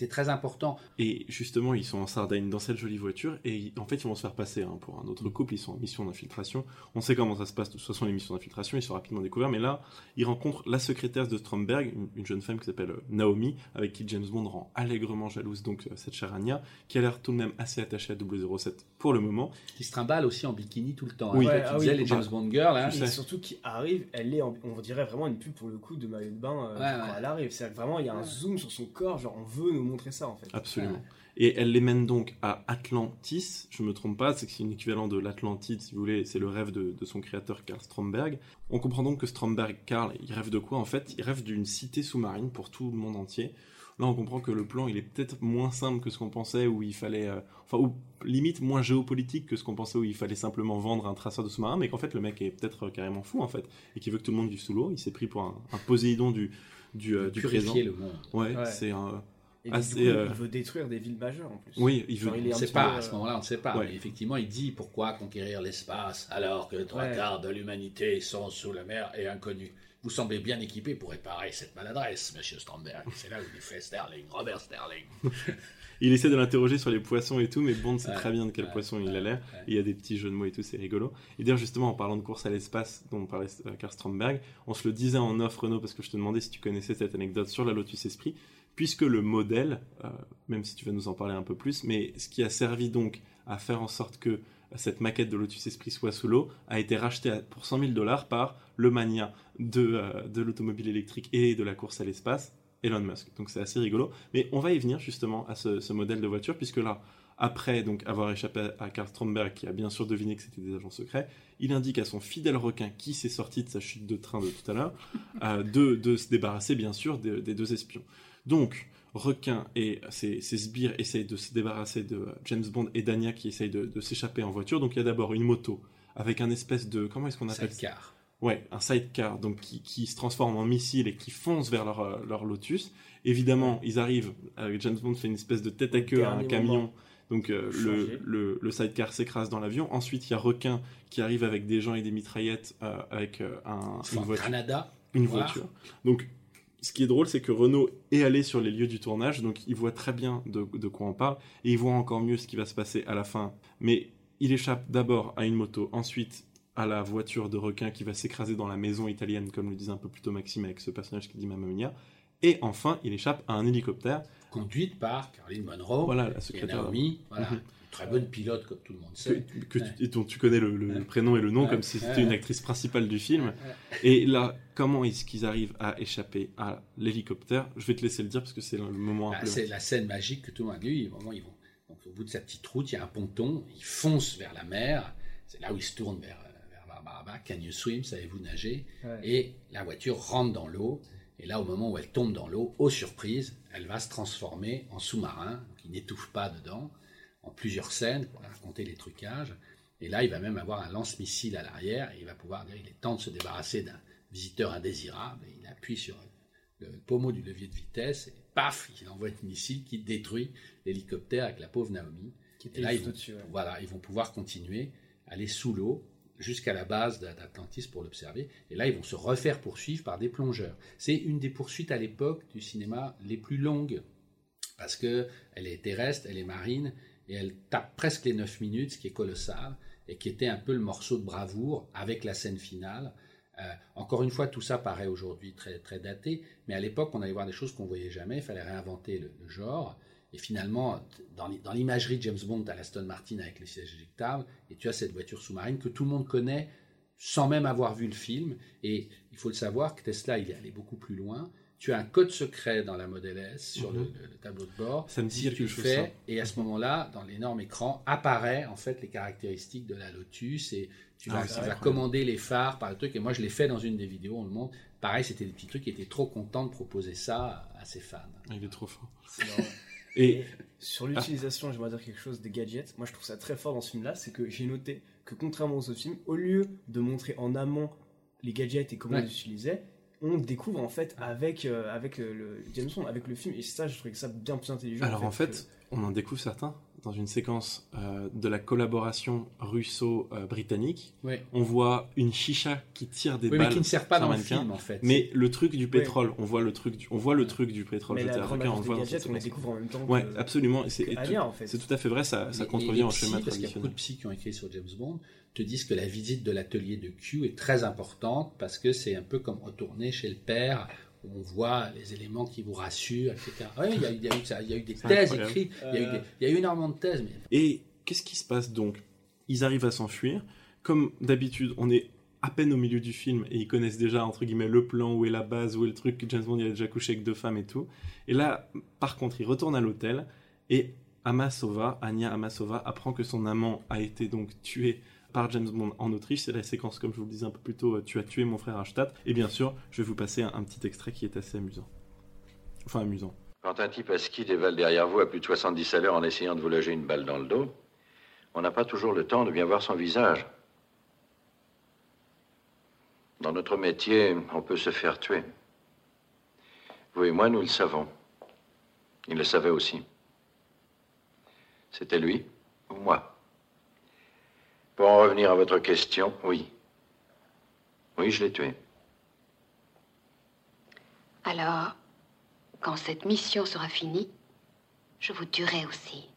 très important. Et justement, ils sont en Sardaigne dans cette jolie voiture et ils- en fait, ils vont se faire passer hein, pour un autre couple. Ils sont en mission d'infiltration. On sait comment ça se passe. De toute façon, les missions d'infiltration, ils sont rapidement découverts. Mais là, ils rencontrent la secrétaire de Stromberg, une, une jeune femme qui s'appelle euh, Naomi, avec qui James Bond rend allègrement jalouse donc euh, cette chère Anya, qui a l'air tout de même assez attachée à 007 pour le moment. Qui se trimballe aussi en bikini tout le temps. Oui. hein. Ouais, ah disais oui. les James Bond girls. hein. Et surtout qui arrive, elle est, en- on dirait vraiment une pub pour le coup de maillot de bain euh, Ouais, quand ouais. elle arrive. C'est vraiment, il y a un zoom sur son corps, genre on veut nous montrer ça en fait. Absolument. Ouais. Et elle les mène donc à Atlantis, je me trompe pas, c'est que c'est une équivalent de l'Atlantide, si vous voulez, c'est le rêve de, de son créateur Karl Stromberg. On comprend donc que Stromberg, Karl, il rêve de quoi En fait, il rêve d'une cité sous-marine pour tout le monde entier. Là, on comprend que le plan, il est peut-être moins simple que ce qu'on pensait, où il fallait, euh, enfin, ou limite moins géopolitique que ce qu'on pensait, où il fallait simplement vendre un traceur de sous-marin, mais qu'en fait, le mec est peut-être carrément fou, en fait, et qui veut que tout le monde vive sous l'eau. Il s'est pris pour un, un Poséidon du, du, euh, du présent. Purifier le monde. Ouais, Ouais. c'est un. Et c'est, coup, euh, il veut détruire des villes majeures en plus. Oui, il veut. Genre, il On ne sait pas, à ce euh, moment-là, on ne sait pas. Ouais. Mais effectivement, il dit pourquoi conquérir l'espace alors que trois quarts de l'humanité sont sous la mer et inconnus. Vous semblez bien équipé pour réparer cette maladresse, monsieur Stromberg. C'est là où il fait Sterling, Robert Sterling. Il essaie de l'interroger sur les poissons et tout, mais Bond sait Ouais, très bien de quel ouais, poisson il a l'air. Il y a des petits jeux de mots et tout, c'est rigolo. Et d'ailleurs, justement, en parlant de course à l'espace dont parlait euh, Karl Stromberg, on se le disait en off, Renaud, parce que je te demandais si tu connaissais cette anecdote sur la Lotus Esprit, puisque le modèle, euh, même si tu vas nous en parler un peu plus, mais ce qui a servi donc à faire en sorte que cette maquette de Lotus Esprit soit sous l'eau, a été racheté à- pour 100 000 dollars par le mania de, euh, de l'automobile électrique et de la course à l'espace, Elon Musk. Donc c'est assez rigolo. Mais on va y venir justement à ce, ce modèle de voiture, puisque là, après donc avoir échappé à Karl Stromberg, qui a bien sûr deviné que c'était des agents secrets, il indique à son fidèle requin qui s'est sorti de sa chute de train de tout à l'heure, euh, de, de se débarrasser bien sûr des, des deux espions. Donc, requin et ses, ses sbires essayent de se débarrasser de James Bond et Dania qui essayent de, de s'échapper en voiture. Donc il y a d'abord une moto avec un espèce de... Comment est-ce qu'on appelle ça? Sidecar. Ouais, un sidecar donc qui, qui se transforme en missile et qui fonce vers leur, euh, leur Lotus. Évidemment, ils arrivent, avec James Bond fait une espèce de tête à queue à un camion. moment. Donc euh, le, le, le sidecar s'écrase dans l'avion. Ensuite, il y a Requin qui arrive avec des gens et des mitraillettes euh, avec euh, un, Enfin, une voiture Canada. une voiture. Donc, ce qui est drôle, c'est que Renault est allé sur les lieux du tournage, donc il voit très bien de, de quoi on parle, et il voit encore mieux ce qui va se passer à la fin. Mais il échappe d'abord à une moto, ensuite à la voiture de requin qui va s'écraser dans la maison italienne, comme le disait un peu plus tôt Maxime avec ce personnage qui dit Mamma Mia. Et enfin, il échappe à un hélicoptère. Conduite par Caroline Monroe. Voilà, la et secrétaire. Naomi. Voilà. Mhm. Très bonne pilote, comme tout le monde sait. que tu- Ouais. et dont tu connais le, le Ouais. prénom et le nom Ouais. comme si c'était une actrice principale du film. Et là, comment est-ce qu'ils arrivent à échapper à l'hélicoptère? Je vais te laisser le dire parce que c'est le moment Bah, c'est la scène magique que tout le monde a vu. Ils vont, donc, au bout de sa petite route, il y a un ponton. Ils foncent vers la mer. C'est là où ils se tournent vers, Can you swim Savez-vous nager? Ouais. Et la voiture rentre dans l'eau. Et là, au moment où elle tombe dans l'eau, aux surprises, elle va se transformer en sous-marin. Il n'étouffe pas dedans. En plusieurs scènes pour raconter les trucages. Et là, il va même avoir un lance-missile à l'arrière. Et il va pouvoir dire il est temps de se débarrasser d'un visiteur indésirable. Et il appuie sur le pommeau du levier de vitesse. Et paf, il envoie un missile qui détruit l'hélicoptère avec la pauvre Naomi. Qui Et là, ils vont, au-dessus. ouais. voilà, ils vont pouvoir continuer, aller sous l'eau jusqu'à la base d'A- d'Atlantis pour l'observer. Et là, ils vont se refaire poursuivre par des plongeurs. C'est une des poursuites à l'époque du cinéma les plus longues parce que elle est terrestre, elle est marine et elle tape presque les 9 minutes, ce qui est colossal et qui était un peu le morceau de bravoure avec la scène finale. Euh, encore une fois, tout ça paraît aujourd'hui très, très daté, mais à l'époque, on allait voir des choses qu'on voyait jamais. Il fallait réinventer le genre. Et finalement, dans l'i- dans l'imagerie de James Bond, tu as l'Aston Martin avec le siège éjectable, et tu as cette voiture sous-marine que tout le monde connaît sans même avoir vu le film. Et il faut le savoir que Tesla, il est allé beaucoup plus loin. Tu as un code secret dans la Model S sur le, Mhm. le- le tableau de bord. Ça me dit si quelque tu le chose, fais, ça. et à ce moment-là, dans l'énorme écran, apparaît en fait les caractéristiques de la Lotus et tu Ah, vas, tu commander les phares par le truc. Et moi, je l'ai fait dans une des vidéos, on le montre. Pareil, c'était des petits trucs qui étaient trop contents de proposer ça à ses fans. Il est trop fort. Et sur l'utilisation, j'aimerais dire quelque chose des gadgets. Moi, je trouve ça très fort dans ce film-là, c'est que j'ai noté que contrairement aux autres films, au lieu de montrer en amont les gadgets et comment Ouais. ils les utilisaient, on découvre en fait avec euh, avec euh, le James Bond, avec le film. Et ça, je trouvais que ça bien plus intelligent. alors en que- fait, on en découvre certains dans une séquence euh, de la collaboration russo-britannique. Ouais. On voit une chicha qui tire des Oui, mais balles qui ne sert pas dans le film en fait. Mais le truc du pétrole, on voit le truc du, on voit le truc du pétrole Mais la on voit gadgets, on la découvre en même temps Ouais, que- absolument. Et c'est tout- Alia, en fait. c'est tout à fait vrai, ça, ça contrevient au schéma Parce qu'il y a beaucoup traditionnel. de psy qui ont écrit sur James Bond, te disent que la visite de l'atelier de Q est très importante parce que c'est un peu comme retourner chez le père on voit les éléments qui vous rassurent, etc. Oui, il y a, eu- il y a eu ça, il y a eu des thèses incroyable. écrites, il y, a eu Euh. des- il y a eu énormément de thèses. Mais... Et qu'est-ce qui se passe donc? Ils arrivent à s'enfuir. Comme d'habitude, on est à peine au milieu du film et ils connaissent déjà, entre guillemets, le plan, où est la base, où est le truc. James Bond, il a déjà couché avec deux femmes et tout. Et là, par contre, il retourne à l'hôtel et Amasova, Anya Amasova, apprend que son amant a été donc tué par James Bond en Autriche. C'est la séquence, comme je vous le disais un peu plus tôt, euh, tu as tué mon frère Ashtat. Et bien sûr, je vais vous passer un, un petit extrait qui est assez amusant. Enfin, amusant. Quand un type à ski dévale derrière vous à plus de 70 à l'heure en essayant de vous loger une balle dans le dos, on n'a pas toujours le temps de bien voir son visage. Dans notre métier, on peut se faire tuer. Vous et moi, nous le savons. Il le savait aussi. C'était lui ou moi. Pour en revenir à votre question, oui. Oui, je l'ai tué. Alors, quand cette mission sera finie, je vous tuerai aussi.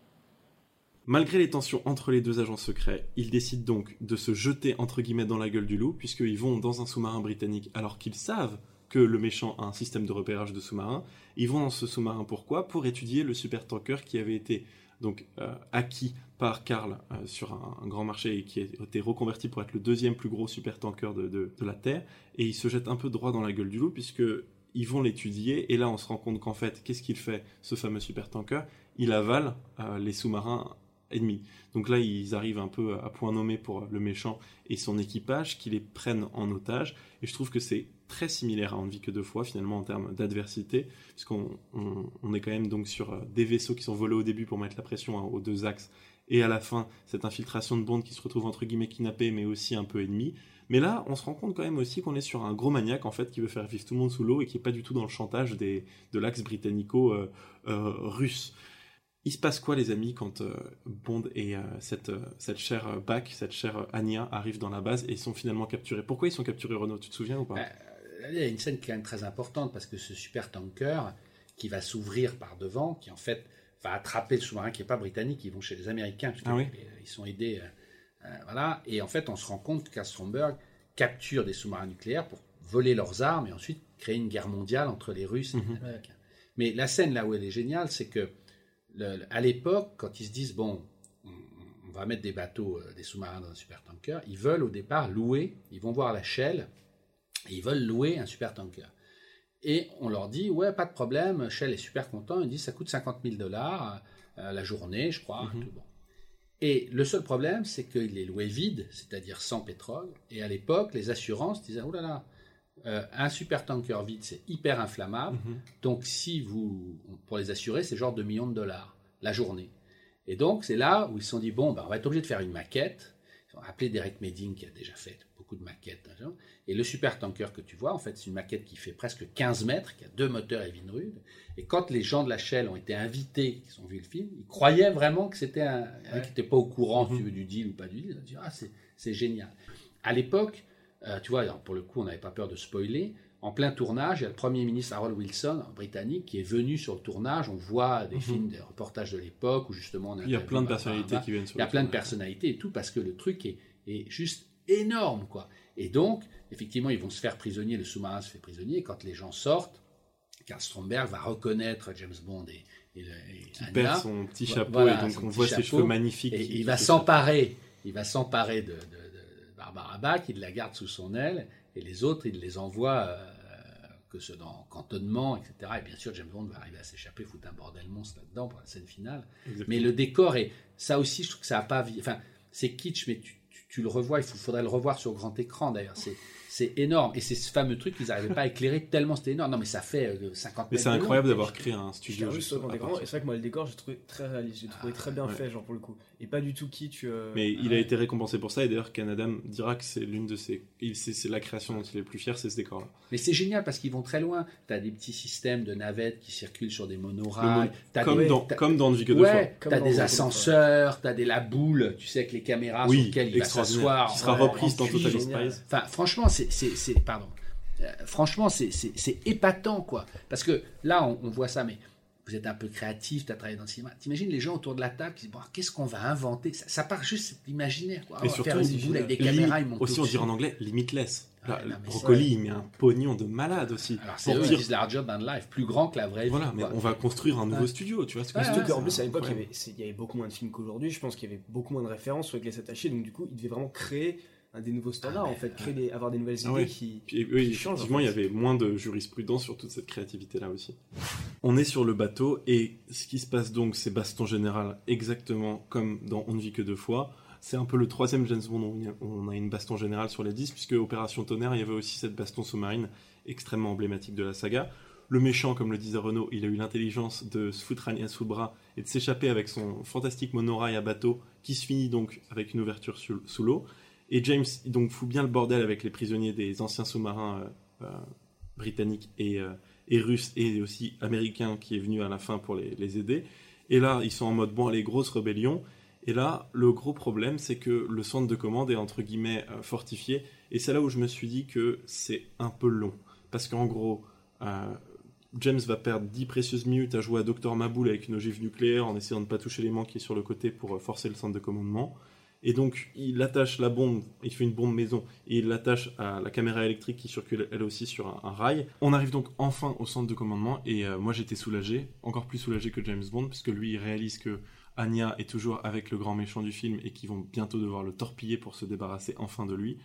Malgré les tensions entre les deux agents secrets, ils décident donc de se jeter entre guillemets dans la gueule du loup, puisqu'ils vont dans un sous-marin britannique alors qu'ils savent que le méchant a un système de repérage de sous-marins. Ils vont dans ce sous-marin pourquoi? Pour étudier le supertanker qui avait été donc euh, acquis par Karl euh, sur un, grand marché et qui a été reconverti pour être le deuxième plus gros supertanker de, de, la Terre. Et ils se jettent un peu droit dans la gueule du loup puisque ils vont l'étudier et là on se rend compte qu'en fait qu'est-ce qu'il fait ce fameux supertanker Il avale euh, les sous-marins ennemis. Donc là, ils arrivent un peu à point nommé pour le méchant et son équipage, qui les prennent en otage. Et je trouve que c'est très similaire à On ne vit que deux fois, finalement, en termes d'adversité, puisqu'on on, on est quand même donc sur euh, des vaisseaux qui sont volés au début pour mettre la pression hein, aux deux axes, et à la fin, cette infiltration de Bond qui se retrouve entre guillemets kidnappé, mais aussi un peu ennemi. Mais là, on se rend compte quand même aussi qu'on est sur un gros maniaque, en fait, qui veut faire vivre tout le monde sous l'eau et qui est pas du tout dans le chantage des, de l'axe britannico-russe. Il se passe quoi, les amis, quand euh, Bond et euh, cette, euh, cette chère euh, Bac, cette chère euh, Anya arrivent dans la base et sont finalement capturés? Pourquoi ils sont capturés, Renaud? Tu te souviens ou pas? Euh, Il y a une scène qui est quand même très importante parce que ce super tanker qui va s'ouvrir par devant, qui en fait va attraper le sous-marin qui n'est pas britannique, ils vont chez les Américains, parce Ah oui ils sont aidés. euh, euh, voilà. Et en fait, on se rend compte qu'Astronberg capture des sous-marins nucléaires pour voler leurs armes et ensuite créer une guerre mondiale entre les Russes et Mhm. les Américains. Mais la scène là où elle est géniale, c'est que le- à l'époque, quand ils se disent bon, on, on va mettre des bateaux, euh, des sous-marins dans un supertanker, ils veulent au départ louer, ils vont voir la Shell, et ils veulent louer un supertanker. Et on leur dit ouais, pas de problème, Shell est super content, ils disent ça coûte 50 000 dollars euh, la journée, je crois. Mhm. tout bon. Et le seul problème, c'est qu'il est loué vide, c'est-à-dire sans pétrole. Et à l'époque, les assurances disaient oh là là, euh, un supertanker vide, c'est hyper inflammable. Mhm. Donc, si vous, pour les assurer, c'est genre 2 millions de dollars la journée. Et donc, c'est là où ils se sont dit, bon, ben, on va être obligé de faire une maquette. Ils ont appelé Derek Medding, qui a déjà fait beaucoup de maquettes. hein, Et le super tanker que tu vois, en fait, c'est une maquette qui fait presque 15 mètres, qui a deux moteurs Evinrude. Et quand les gens de la Shell ont été invités, qui ont vu le film, ils croyaient vraiment que c'était un, un qui n'était pas au courant, si tu veux, du deal ou pas du deal. Ils ont dit, ah, c'est, génial. À l'époque, euh, tu vois, alors, pour le coup, on n'avait pas peur de spoiler. En plein tournage, il y a le Premier ministre Harold Wilson, britannique, qui est venu sur le tournage. On voit des films, des reportages de l'époque où justement on Mhm. Il y a plein de personnalités qui viennent sur Il y a le plein de tournage. personnalités et tout parce que le truc est, est juste énorme, quoi. Et donc, effectivement, ils vont se faire prisonniers, le sous-marin se fait prisonnier. Et quand les gens sortent, Karl Stromberg va reconnaître James Bond et, et, et Qui perd son petit chapeau voilà, et donc on voit ses cheveux magnifiques. Et il va s'emparer, il va s'emparer de, de- de Barbara Bach, il la garde sous son aile, et les autres, il les envoie euh, que ce dans cantonnement, etc. Et bien sûr, James Bond va arriver à s'échapper, foutre un bordel monstre là-dedans pour la scène finale. Exactement. Mais le décor, et ça aussi, je trouve que ça a pas... Enfin, c'est kitsch, mais tu, tu- le revois, il faudrait le revoir sur grand écran d'ailleurs. C'est énorme. Et c'est ce fameux truc qu'ils n'arrivaient pas à éclairer tellement c'était énorme. Non, mais ça fait euh, 50 Mais mètres c'est de incroyable d'avoir créé un studio. juste sur le grand et c'est vrai que moi le décor j'ai trouvé très réaliste, j'ai trouvé très bien ouais. fait genre pour le coup. Et pas du tout kitsch. euh, Mais il ouais. a été récompensé pour ça et d'ailleurs Canadam dira que c'est l'une de ses, il- c'est c'est la création dont il est le plus fier, c'est ce décor-là. Mais c'est génial parce qu'ils vont très loin. Tu as des petits systèmes de navettes qui circulent sur des Le monorails. mo- T'as Comme des- dans, t'as- comme dans que deux Ouais, Comme t'as dans des de ascenseurs, t'as des la boule, tu sais, avec les caméras sur lesquelles il va s'asseoir. Qui sera reprise dans. Total. Spies. Enfin, franchement, c'est, c'est, c'est- pardon. Euh, franchement, c'est, c'est, c'est épatant, quoi. Parce que là, on, on voit ça, mais vous êtes un peu créatif, tu as travaillé dans le cinéma. T'imagines les gens autour de la table qui disent, bon, qu'est-ce qu'on va inventer? Ça, ça part juste l'imaginaire, quoi. Et On va surtout, faire une boule avec des caméras, ils montent aussi on dirait en anglais limitless. Là, Ouais, non, mais Brocoli, il met un pognon de malade aussi. Alors, c'est eux, dire- larger than life, plus grand que la vraie vie. Voilà, mais quoi. on va construire un nouveau Ouais. studio, tu vois ce que Ouais, Surtout qu'en c'est plus, à l'époque, il il y avait beaucoup moins de films qu'aujourd'hui. Je pense qu'il y avait beaucoup moins de références avec les attachés. Donc, du coup, il devait vraiment créer des nouveaux standards, Ah, en fait. Créer des, avoir des nouvelles idées Ah ouais. qui. Puis, oui, qui effectivement, en il y avait moins de jurisprudence sur toute cette créativité-là aussi. On est sur le bateau et ce qui se passe donc, c'est baston général exactement comme dans On ne vit que deux fois. C'est un peu le troisième James Bond où on a une baston générale sur les 10, puisque Opération Tonnerre, il y avait aussi cette baston sous-marine extrêmement emblématique de la saga. Le méchant, comme le disait Renault, il a eu l'intelligence de se foutre Agnès sous le bras et de s'échapper avec son fantastique monorail à bateau, qui se finit donc avec une ouverture sous l'eau. Et James, donc fout bien le bordel avec les prisonniers des anciens sous-marins euh, euh, britanniques et, euh, et russes et aussi américains qui est venu à la fin pour les, les aider. Et là, ils sont en mode bon, allez, grosse rébellion. Et là, le gros problème, c'est que le centre de commande est entre guillemets fortifié. Et c'est là où je me suis dit que c'est un peu long. Parce qu'en gros, James va perdre 10 précieuses minutes à jouer à Dr Maboul avec une ogive nucléaire en essayant de ne pas toucher l'aimant qui est sur le côté pour forcer le centre de commandement. Et donc, il attache la bombe, il fait une bombe maison, et il l'attache à la caméra électrique qui circule elle aussi sur un, rail. On arrive donc enfin au centre de commandement, et euh, moi j'étais soulagé, encore plus soulagé que James Bond, puisque lui il réalise que Anya est toujours avec le grand méchant du film et qu'ils vont bientôt devoir le torpiller pour se débarrasser enfin de lui.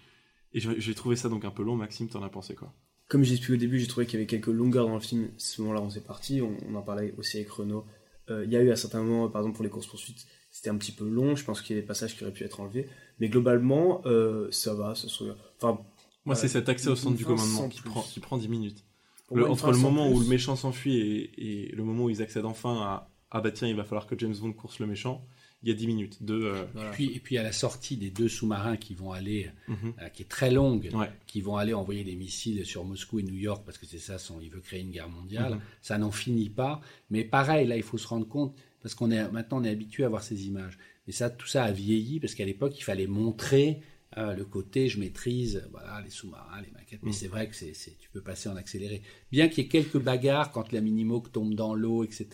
Et j'ai trouvé ça donc un peu long. Maxime, t'en as pensé quoi? Comme j'ai expliqué au début, j'ai trouvé qu'il y avait quelques longueurs dans le film. Ce moment-là, on s'est parti. On, en parlait aussi avec Renault. Euh, Il y a eu à certains moments, par exemple pour les courses-poursuites, c'était un petit peu long. Je pense qu'il y a des passages qui auraient pu être enlevés. Mais globalement, euh, ça va, ça se. Enfin, Moi, c'est cet accès au centre du commandement qui prend, qui prend 10 minutes. Le- entre le moment où le méchant s'enfuit et, et le moment où ils accèdent enfin à ah bah tiens, il va falloir que James Bond course le méchant, il y a 10 minutes de. euh, Voilà. Puis, et puis à la sortie des deux sous-marins qui vont aller, mhm. euh, qui est très longue, Ouais. qui vont aller envoyer des missiles sur Moscou et New York parce que c'est ça, son, il veut créer une guerre mondiale. Mhm. Ça n'en finit pas. Mais pareil, là, il faut se rendre compte parce qu'on est maintenant on est habitué à voir ces images. Mais ça, tout ça a vieilli parce qu'à l'époque, il fallait montrer euh, le côté je maîtrise, voilà, les sous-marins, les maquettes. Mais Mhm. c'est vrai que c'est, tu peux passer en accéléré. Bien qu'il y ait quelques bagarres quand la Minimoog tombe dans l'eau, etc.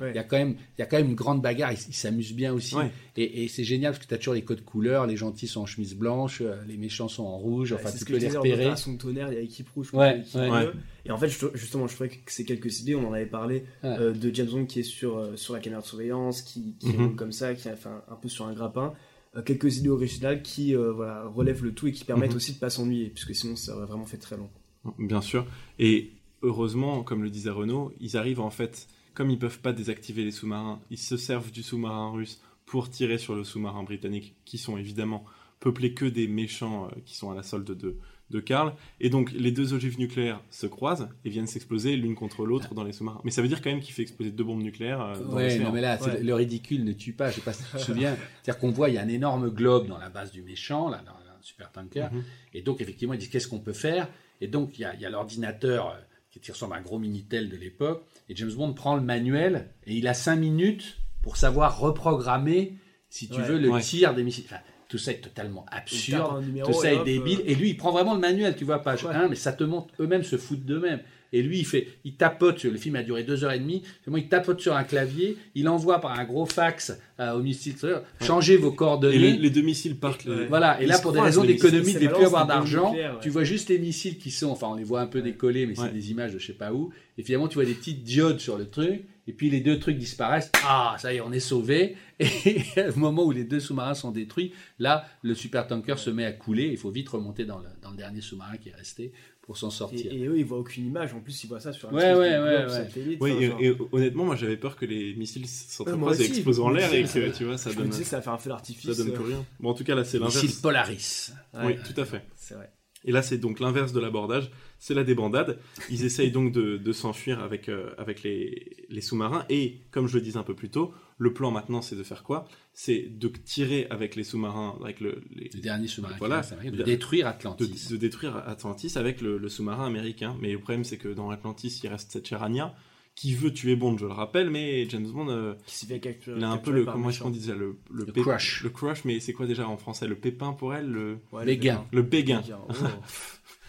Ouais. Il y a quand même, il y a quand même une grande bagarre. Ils il s'amusent bien aussi. Ouais. Et, et c'est génial parce que tu as toujours les codes couleurs. Les gentils sont en chemise blanche, euh, les méchants sont en rouge. Ouais, Enfin, tu peux les repérer. de tonnerre, il y a équipe rouge, équipe ouais. bleue. Ouais. Et en fait, justement, je trouvais que ces quelques idées, on en avait parlé Ouais. euh, de James Bond qui est sur, euh, sur la caméra de surveillance, qui, qui Mhm. roule comme ça, qui a fait un, un peu sur un grappin. Euh, quelques idées originales qui euh, voilà, relèvent le tout et qui permettent Mhm. aussi de pas s'ennuyer, puisque sinon ça aurait vraiment fait très long. Bien sûr. Et heureusement, comme le disait Renault, ils arrivent en fait, comme ils peuvent pas désactiver les sous-marins, ils se servent du sous-marin russe pour tirer sur le sous-marin britannique, qui sont évidemment peuplés que des méchants euh, qui sont à la solde de, de Karl. Et donc les deux ogives nucléaires se croisent et viennent s'exploser l'une contre l'autre dans les sous-marins. Mais ça veut dire quand même qu'il fait exploser deux bombes nucléaires euh, dans Ouais, l'océan. non, mais là, Ouais. le ridicule ne tue pas. Je sais pas si tu te souviens. C'est-à-dire qu'on voit, il y a un énorme globe dans la base du méchant, là, dans le super tanker. Mhm. Et donc, effectivement, ils disent qu'est-ce qu'on peut faire? Et donc, il y a, l'ordinateur euh, qui qui ressemble à un gros Minitel de l'époque. Et James Bond prend le manuel et il a cinq minutes pour savoir reprogrammer, si tu Ouais. veux, le Ouais. tir des missiles. Enfin, tout ça est totalement absurde. numéro Tout ça est hop, débile. euh, Et lui, il prend vraiment le manuel, tu vois, page Ouais. 1, mais ça te montre, eux-mêmes se foutent d'eux-mêmes. Et lui, il fait, il tapote, sur- le film a duré deux heures et demie, il tapote sur un clavier, il envoie par un gros fax euh, au missile, changez vos Et coordonnées. les, les deux missiles partent. Ouais. les- Voilà, et là, pour des raisons d'économie, de ne plus avoir d'argent, ouais. tu vois juste les missiles qui sont, enfin, on les voit un peu décollés, mais Ouais. c'est des images de je sais pas où. Et finalement, tu vois des petites diodes sur le truc, et puis les deux trucs disparaissent. Ah, ça y est, on est sauvé. Et au moment où les deux sous-marins sont détruits, là, le supertanker se met à couler. Il faut vite remonter dans le, dans le dernier sous-marin qui est resté pour s'en sortir. Et, et eux, ils voient aucune image. En plus, ils voient ça sur un Ouais, ouais, ouais, globe ouais. satellite. Oui, Enfin, et, genre- et honnêtement, moi j'avais peur que les missiles s'entreposent moi et explosent en l'air et me que tu vois, ça je me donne, disais, ça va faire un feu d'artifice. ça donne euh, plus rien. Bon, en tout cas, là, c'est l'inverse. Missile Polaris. Oui, tout à fait. C'est vrai. Et là, c'est donc l'inverse de l'abordage, c'est la débandade. Ils essayent donc de, de s'enfuir avec, euh, avec les, les sous-marins. Et comme je le disais un peu plus tôt, le plan maintenant, c'est de faire quoi? C'est de tirer avec les sous-marins, avec le, les- Le dernier sous-marin Voilà. américain, de détruire Atlantis. de détruire Atlantis avec le, le sous-marin américain. Mais le problème, c'est que dans Atlantis, il reste cette Charania qui veut tuer Bond, je le rappelle, mais James Bond, euh, Qui fait capturer. il a un peu le, comment est-ce qu'on disait, le, le, crush. Le crush, mais c'est quoi déjà en français Le pépin pour elle le, Ouais, Béguin. le béguin. Oh.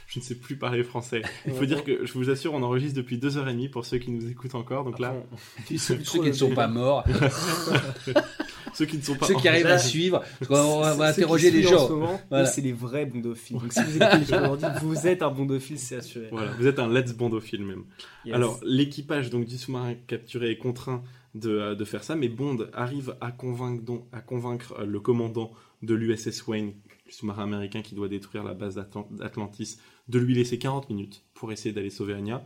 Je ne sais plus parler français. Il faut dire que, je vous assure, on enregistre depuis deux heures et demie pour ceux qui nous écoutent encore. Donc là, Après, Ceux, qui ne sont pas morts, ceux qui ne sont pas... ceux qui arrivent à suivre, parce qu'on va, on va interroger les gens. c'est les vrais bondophiles. Donc si vous aujourd'hui, vous êtes un bondophile, c'est assuré. Voilà, vous êtes un Let's Bondophile même. Yes. Alors, l'équipage donc du sous-marin capturé est contraint de, euh, de faire ça, mais Bond arrive à convaincre, donc, à convaincre euh, le commandant de l'USS Wayne, le sous-marin américain qui doit détruire la base d'Atlan- d'Atlantis, de lui laisser 40 minutes pour essayer d'aller sauver Anya.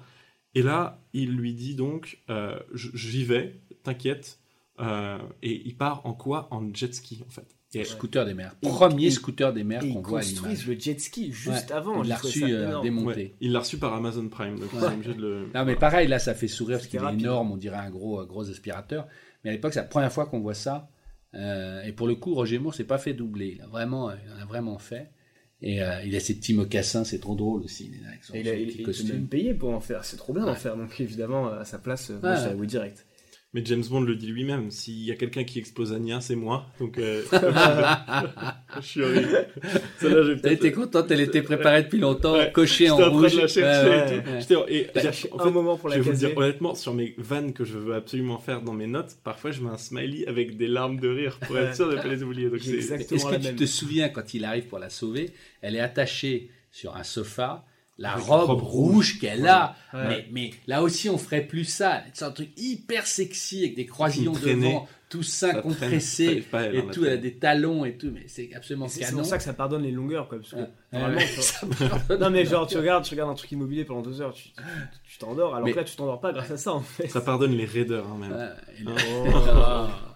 Et là, il lui dit donc, euh, j'y vais, t'inquiète. Euh, et il part en quoi En jet ski, en fait. Et- Scooter des mers. Premier et- scooter des mers qu'on voit à construisent l'image. le jet ski juste Ouais, avant. Il l'a reçu euh, démonté. ouais, il l'a reçu par Amazon Prime, donc Ouais. il est obligé de le... Non, mais pareil, là, ça fait sourire parce qu'il est énorme, on dirait un gros, euh, gros aspirateur. Mais à l'époque, c'est la première fois qu'on voit ça. Euh, et pour le coup, Roger Moore s'est pas fait doubler. Il, a vraiment, il en a vraiment fait. Et euh, il a ses petits mocassins, c'est trop drôle aussi. il est là avec son- Et il a, il, il même payer pour en faire. C'est trop bien d'en faire. Donc évidemment, à sa place, moi, Ouais. je dirais oui direct. Mais James Bond le dit lui-même, s'il y a quelqu'un qui explose Anya, c'est moi. Donc, euh, je suis horrible. Celle-là, peut-être... était contente, elle était préparée depuis longtemps, Ouais. cochée en J'étais en train rouge. de la chercher Ouais, et ouais, tout. ouais. Et Bah, un moment pour je la vais vous dire honnêtement, sur mes vannes que je veux absolument faire dans mes notes, parfois je mets un smiley avec des larmes de rire pour être sûr de ne pas les oublier. Est-ce la que tu même. te souviens quand il arrive pour la sauver, elle est attachée sur un sofa, la Avec robe, robe rouge qu'elle a. Ouais. Mais, mais là aussi, on ferait plus ça. C'est un truc hyper sexy avec des croisillons devant, tout ça Ça traîne. Compressé elle, et tout. la Elle a traîne. des talons et tout, mais c'est absolument C'est c'est canon. pour ça que ça pardonne les longueurs, quoi. Parce que Ouais, ça non mais genre tu regardes, tu regardes un truc immobilier pendant deux heures, tu t'endors. Alors Mais- que là, tu t'endors pas grâce à ça en fait. Ça pardonne les raideurs hein, même. Oh.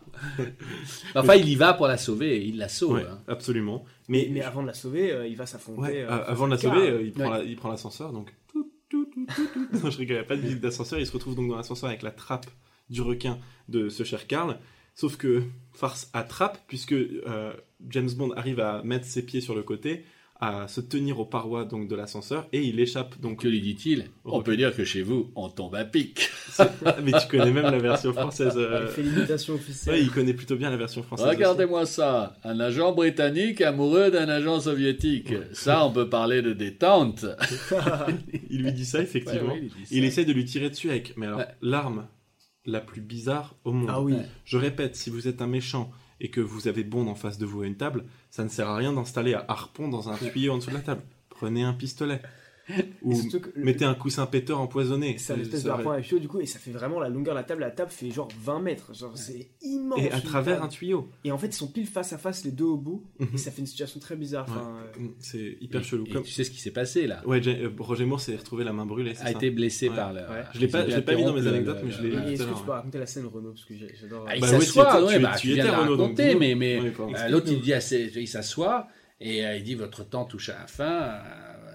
enfin, il y va pour la sauver et il la sauve. Ouais, hein. absolument. Mais, Mais, avant de la sauver, euh, il va s'affronter. ouais, euh, euh, avant de la sauver, euh, il, prend Ouais. la- il prend l'ascenseur, donc... tout, tout, tout, tout, tout. Non, je rigole, il n'y a pas de musique d'ascenseur, il se retrouve donc dans l'ascenseur avec la trappe du requin de ce cher Karl. Sauf que farce attrape, puisque euh, James Bond arrive à mettre ses pieds sur le côté, à se tenir aux parois donc de l'ascenseur, et il échappe donc... Que lui dit-il? On peut dire que chez vous, on tombe à pic. Mais tu connais même la version française. euh, Il fait l'imitation officielle. Ouais, il connaît plutôt bien la version française. Regardez-moi ça, un agent britannique amoureux d'un agent soviétique. Ça, on peut parler de détente. Il lui dit ça, effectivement. Ouais, ouais, il dit ça. Il essaie de lui tirer dessus avec, mais alors, Ouais. l'arme la plus bizarre au monde. Ah oui. Ouais. Je répète, si vous êtes un méchant et que vous avez Bond en face de vous à une table, ça ne sert à rien d'installer un harpon dans un tuyau en dessous de la table. Prenez un pistolet. Ou que mettez un coussin péteur empoisonné. C'est un espèce de harpon à tuyau du coup et ça fait vraiment la longueur de la table. La table fait genre 20 mètres. Genre c'est immense. Et à travers table. un tuyau. Et en fait ils sont pile face à face les deux au bout Mhm. et ça fait une situation très bizarre. Enfin, euh, C'est hyper Et- chelou. et Comme... tu sais ce qui s'est passé là Ouais, Jay- euh, Roger Moore s'est retrouvé la main brûlée. A ça été blessé Ouais. par le. Ouais. Je l'ai pas- pas mis dans mes anecdotes, mais je l'ai- tout est-ce que tu peux raconter la scène Renaud parce que j'adore. Ah, il Bah s'assoit, tu- bah, viens de la raconter, mais, euh, l'autre il dit, à ses- il s'assoit et euh, il dit votre temps touche à la fin.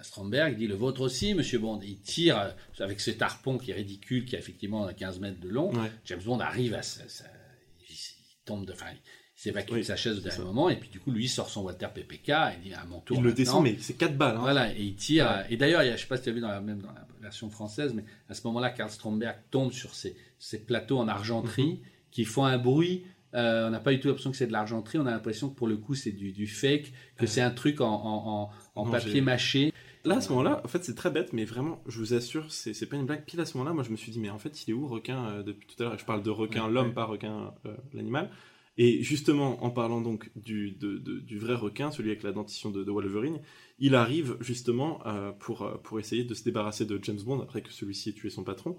Stromberg il dit le vôtre aussi, Monsieur Bond. Il tire euh, avec cet harpon qui est ridicule, qui a effectivement 15 mètres de long. Ouais. James Bond arrive à sa- sa- il, tombe de, enfin, il s'évacue Oui, de sa chaise au dernier moment et puis du coup lui sort son Walter PPK et il dit à mon tour. Il le descend, mais c'est 4 balles. Hein. Voilà, et il tire. Et d'ailleurs, il y a- je ne sais pas si tu as vu dans la, même dans la version française, mais à ce moment-là, Karl Stromberg tombe sur ces, ces plateaux en argenterie Mhm. qui font un bruit. Euh, on n'a pas du tout l'impression que c'est de l'argenterie. On a l'impression que pour le coup, c'est du, du fake, que c'est un truc en, en, en, en Non, papier mâché. Là, à ce moment-là, en fait, c'est très bête, mais vraiment, je vous assure, c'est c'est pas une blague. Pile à ce moment-là, moi, je me suis dit, mais en fait, il est où requin euh, depuis tout à l'heure? Je parle de requin, Ouais, l'homme, ouais. pas requin, euh, l'animal. Et justement, en parlant donc du, de- de- du vrai requin, celui avec la dentition de, de Wolverine, il arrive justement euh, pour, pour essayer de se débarrasser de James Bond après que celui-ci ait tué son patron.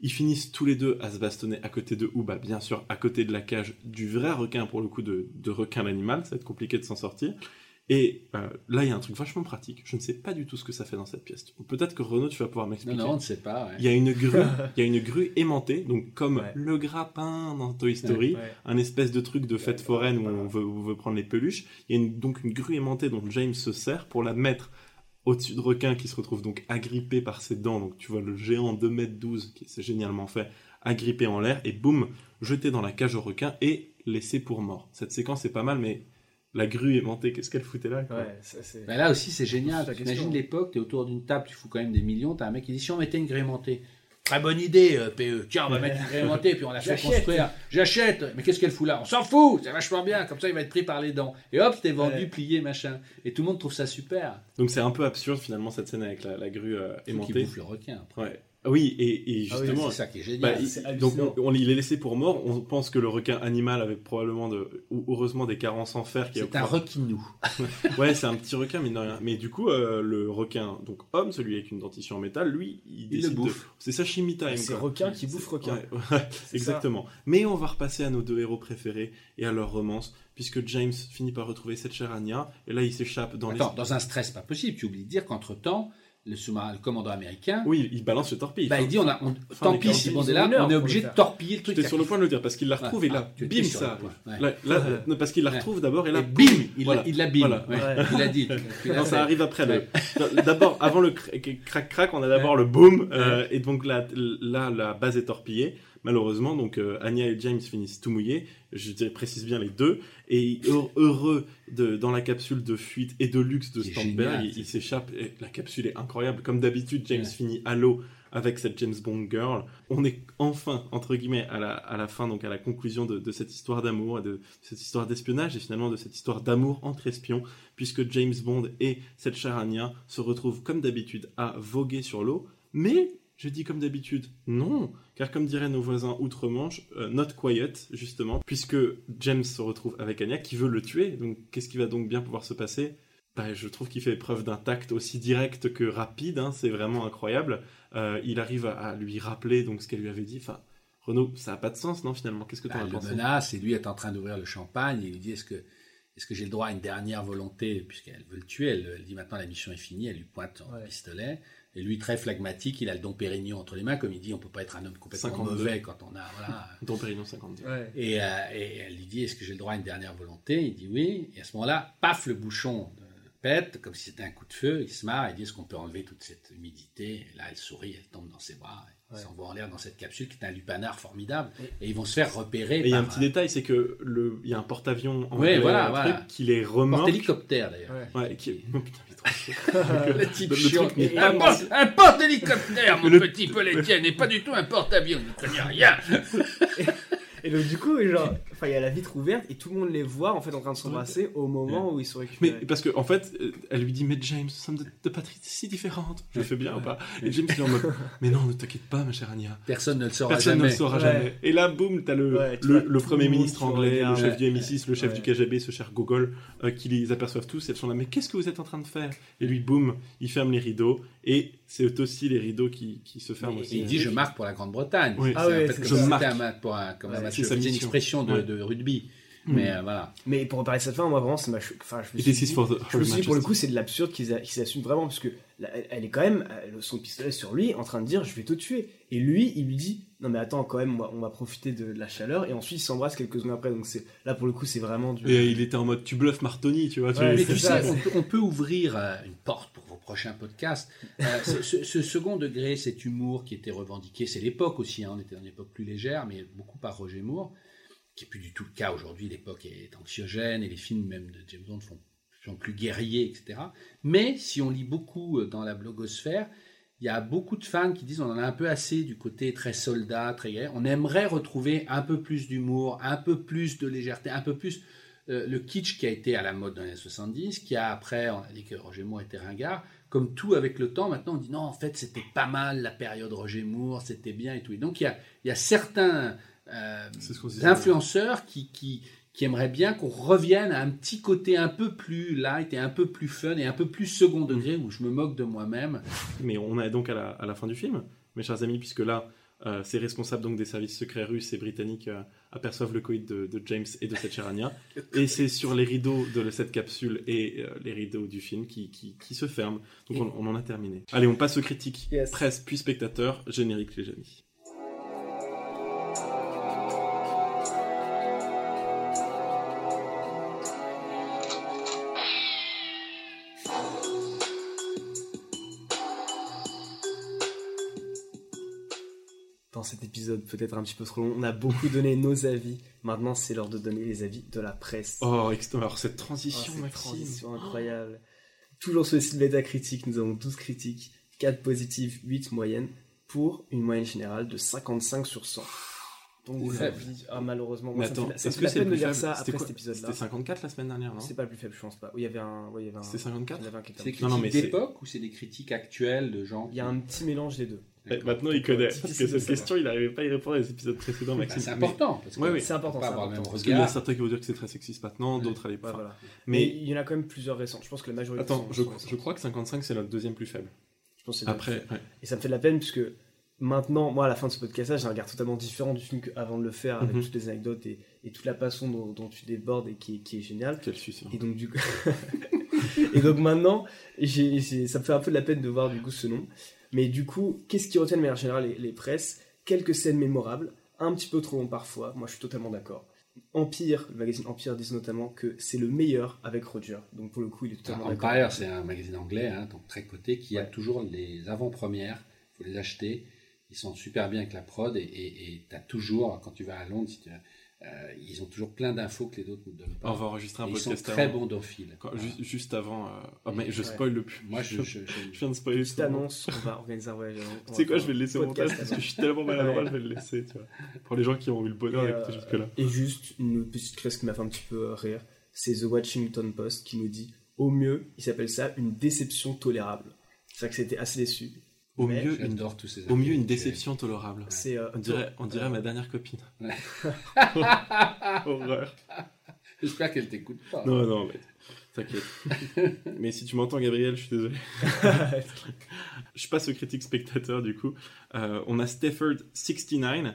Ils finissent tous les deux à se bastonner à côté de, ou bah bien sûr à côté de la cage du vrai requin pour le coup de, de requin l'animal, ça va être compliqué de s'en sortir. Et euh, là, il y a un truc vachement pratique. Je ne sais pas du tout ce que ça fait dans cette pièce. Peut-être que Renaud, tu vas pouvoir m'expliquer. non, on ne sait pas. ouais. Il y a une grue, il y a une grue aimantée, donc comme Ouais. le grappin dans Toy Story, Ouais. un espèce de truc de fête foraine où on veut, où on veut prendre les peluches. Il y a une- donc une grue aimantée dont James se sert pour la mettre au-dessus de requin qui se retrouve donc agrippé par ses dents. Donc tu vois le géant 2 mètres 12, qui c'est génialement fait, agrippé en l'air et boum, jeté dans la cage au requin et laissé pour mort. Cette séquence est pas mal, mais la grue aimantée, qu'est-ce qu'elle foutait là quoi Ouais, ça. Ben là aussi, c'est génial. T'imagines l'époque, t'es autour d'une table, tu fous quand même des millions, t'as un mec qui dit si on mettait une grille aimantée. Très bonne idée, euh, PE. Tiens, on va mettre une grille aimantée, puis on la fait J'achète. construire. J'achète. Mais qu'est-ce qu'elle fout là? On s'en fout, c'est vachement bien. Comme ça, il va être pris par les dents. Et hop, c'était vendu, Ouais. plié, machin. Et tout le monde trouve ça super. Donc c'est un peu absurde finalement cette scène avec la, la grue euh, Qui aimantée. bouffe le requin. après. Ouais. Oui, et, et Ah oui, justement, C'est ça qui est Bah, génial. il- c'est donc on, on- il est laissé pour mort. On pense que le requin animal avait probablement de, ou heureusement des carences en fer. C'est un requinou. Ouais, c'est un petit requin, mais de rien. Mais du coup, euh, le requin, donc homme, celui avec une dentition en métal, lui, il, le décide de- bouffe. C'est sashimi time. C'est requin qui bouffe requin. ouais, ouais, C'est exactement. Mais on va repasser à nos deux héros préférés et à leur romance, puisque James finit par retrouver cette chère Anya, et là il s'échappe dans Attends, les. dans un stress pas possible, tu oublies de dire qu'entre-temps, le, sous-marin- le commandant américain, Oui, il balance le torpille. bah, il dit on a, on- tant pis, si on est obligé de torpiller le truc. J'étais sur le point de le dire parce qu'il la retrouve Ah, et là, étais bim, ça. ouais. Là, là, parce qu'il la Ouais. retrouve d'abord et là, Et bim, il voilà. il. Voilà. Ouais, Ouais. Il a dit. Non, ça arrive après. D'abord, avant le cr- crac crac, on a d'abord le boom, euh, et donc là, là, la base est torpillée. Malheureusement, donc euh, Anya et James finissent tout mouillés. Je précise bien les deux. Et heure- heureux de, dans la capsule de fuite et de luxe de Stamberg, génial, il, s'échappe. Et la capsule est incroyable. Comme d'habitude, James Ouais. finit à l'eau avec cette James Bond girl. On est enfin, entre guillemets, à la, à la fin, donc à la conclusion de, de cette histoire d'amour, et de cette histoire d'espionnage, et finalement de cette histoire d'amour entre espions, puisque James Bond et cette chère Anya se retrouvent comme d'habitude à voguer sur l'eau. Mais, je dis comme d'habitude, non, car comme diraient nos voisins outre-Manche, euh, not quiet, justement, puisque James se retrouve avec Anya qui veut le tuer. Donc, qu'est-ce qui va donc bien pouvoir se passer? Bah, je trouve qu'il fait preuve d'un tact aussi direct que rapide, hein, c'est vraiment incroyable. Euh, il arrive à, à lui rappeler donc ce qu'elle lui avait dit. Enfin, Renaud, ça n'a pas de sens, non, finalement? Qu'est-ce que tu Bah, en as le pensé? menace, et lui est en train d'ouvrir le champagne, et il lui dit est-ce que, est-ce que j'ai le droit à une dernière volonté, puisqu'elle veut le tuer, elle, elle dit maintenant la mission est finie, elle lui pointe son Ouais. pistolet, et lui très phlegmatique, il a le don Pérignon entre les mains, comme il dit, on peut pas être un homme complètement 52. mauvais quand on a, voilà. Dom Pérignon 52. Ouais. Et, euh, et elle lui dit est-ce que j'ai le droit à une dernière volonté? Il dit oui, et à ce moment-là, paf, le bouchon pète, comme si c'était un coup de feu, il se marre, il dit est-ce qu'on peut enlever toute cette humidité? Et Là, elle sourit, elle tombe dans ses bras, ils Ouais. s'envoient en l'air dans cette capsule qui est un lupanard formidable, et ils vont se faire repérer Et il y a un petit euh, détail, c'est que le, il y a un porte-avions en Ouais, voilà, voilà. qui les remorque. Porte-hélicoptère d'ailleurs. Ouais. Ouais, qui... oh, putain, il est trop. Le type Le chiant. truc n'est un, pas porte- un porte-hélicoptère, mon Le- petit Pelletien, n'est pas du tout un porte-avions, il ne connaît rien. Et donc, du coup, genre, enfin, il y a la vitre ouverte et tout le monde les voit en fait en train de s'embrasser au moment où ils sont Mais récupérés. parce que en fait, euh, elle lui dit mais James, nous sommes de, de patries si différentes. Je le fais bien ou pas Et James il est en mode mais non, ne t'inquiète pas, ma chère Anya. Personne ne le saura Personne ne jamais. le saura Ouais. jamais. Et là, boum, t'as le, Ouais, tu le, premier ministre anglais, le chef Ouais. du MI6, le chef Ouais. du KGB, ce cher Gogol, euh, qui les aperçoivent tous. Et elles sont là, mais qu'est-ce que vous êtes en train de faire? Et lui, boum, il ferme les rideaux. Et c'est aussi les rideaux qui, qui se ferment Mais aussi. Et il dit je marque pour la Grande-Bretagne. Oui. Ah ouais, Je c'était marque. un match pour un, comme un Ouais, une expression de, Ouais. De rugby. Mm. Mais euh, voilà. Mais pour reparler de cette fin, moi vraiment, c'est ma. cho- Enfin, je me It suis is dit, for the je me suis dit, pour le coup, c'est de l'absurde qu'ils a- qu'ils s'assument vraiment parce que là, elle, est quand même elle- son pistolet sur lui en train de dire je vais te tuer. Et lui, il lui dit non mais attends quand même, on va, on va profiter de, de la chaleur et ensuite ils s'embrassent quelques secondes après. Donc c'est là pour le coup, c'est vraiment du. Et il était en mode tu bluffes Martoni, tu vois. tu- Ouais, Mais tu sais, on peut, on peut ouvrir euh, une porte pour vos prochains podcasts. Euh, ce, ce- ce second degré, cet humour qui était revendiqué, c'est l'époque aussi. hein, on était dans une époque plus légère, mais beaucoup par Roger Moore, qui est plus du tout le cas aujourd'hui. L'époque est anxiogène et les films même de James Bond sont plus guerriers, etc. Mais si on lit beaucoup euh, dans la blogosphère, il y a beaucoup de fans qui disent on en a un peu assez du côté très soldat, très guerrier. On aimerait retrouver un peu plus d'humour, un peu plus de légèreté, un peu plus euh, le kitsch qui a été à la mode dans les années 70, qui a après, on a dit que Roger Moore était ringard. Comme tout avec le temps, maintenant on dit non, en fait c'était pas mal la période Roger Moore, c'était bien et tout. Et donc il y a, il y a certains euh, C'est ce qu'on se disait. influenceurs qui, qui, qui aimeraient bien qu'on revienne à un petit côté un peu plus light et un peu plus fun et un peu plus second degré où je me moque de moi-même. Mais on est donc à la, à la fin du film, mes chers amis, puisque là, euh, ces responsables donc des services secrets russes et britanniques euh, aperçoivent le coït de, de James et de cette et c'est sur les rideaux de cette capsule et euh, les rideaux du film qui, qui, qui se ferment. Donc on, on en a terminé. Allez, on passe aux critiques. Yes. Presse puis spectateurs, générique les amis. Épisode peut-être un petit peu trop long. On a beaucoup donné nos avis. Maintenant, c'est l'heure de donner les avis de la presse. Oh, alors cette Oh, transition, cette Maxime. transition incroyable. Toujours sur le site Metacritic, nous avons 12 critiques, 4 positives, 8 moyennes, pour une moyenne générale de 55 sur 100. Donc, ah, malheureusement, moi, attends, ça me est-ce fait que la c'est le peine de faible? ça après quoi cet épisode-là. C'était 54 la semaine dernière, non? C'est pas le plus faible, je pense pas. Oui, il y avait un. Avait un C'était 54 il y avait un quelqu'un. C'est des critiques d'époque ou c'est des critiques actuelles de gens Il y a un petit mélange des deux. Eh, Maintenant, il connaît. Parce que cette question, il n'arrivait pas à y répondre les épisodes précédents, Bah, Maxime. c'est important. Parce que Ouais, oui. C'est important, c'est avoir. Parce qu'il y en a certains qui vont dire que c'est très sexiste maintenant, d'autres à Ouais, l'époque. voilà. Mais il y en a quand même plusieurs récents. Je pense que la majorité. attends, sont- je, sont récents. je crois que 55 c'est notre deuxième plus faible. Je pense que c'est le Après, ouais. Et ça me fait de la peine puisque maintenant, moi, à la fin de ce podcast-là, j'ai un regard totalement différent du film qu'avant de le faire, avec Mhm. toutes les anecdotes et, et toute la passion dont, dont tu débordes et qui, est- qui est géniale. quel suicide. Et donc, du coup. et donc maintenant, ça me fait un peu de la peine de voir du coup ce nom. Mais du coup, qu'est-ce qui retient de manière générale les, les presses? Quelques scènes mémorables, un petit peu trop long parfois. Moi, je suis totalement d'accord. Empire, le magazine Empire disent notamment que c'est le meilleur avec Roger. Donc pour le coup, il est totalement d'accord. Empire, c'est un magazine anglais, hein, donc très coté, qui a toujours les avant-premières. Il faut les acheter. Ils sont super bien avec la prod et tu as toujours, quand tu vas à Londres, si tu- euh, ils ont toujours plein d'infos que les autres ne donnent pas. On va enregistrer un Et ils sont podcast très avant. bons. Quand- ju- juste avant. euh, Oh, mais je Ouais. spoil le plus. Moi, je, je- je- Je viens de spoiler monde. annonce, on va organiser un voyage. Tu sais quoi, je vais le laisser au montage parce que je suis tellement maladroit, Ouais. je vais le laisser, tu vois. Pour les gens qui ont eu le bonheur d'écouter euh, jusque-là. Et juste une petite crèche qui m'a fait un petit peu rire, c'est The Washington Post qui nous dit au mieux, il s'appelle ça une déception tolérable. C'est vrai que c'était assez déçu. Au mais mieux, une, j'adore tous ces au mieux, une invités. déception tolérable. C'est euh, On dirait, on dirait ma dernière copine. Ouais. Horreur. J'espère qu'elle t'écoute pas. Non, non, mais t'inquiète. mais si tu m'entends, Gabriel, je suis désolé. je passe aux critiques spectateurs, du coup. Euh, on a Stafford69,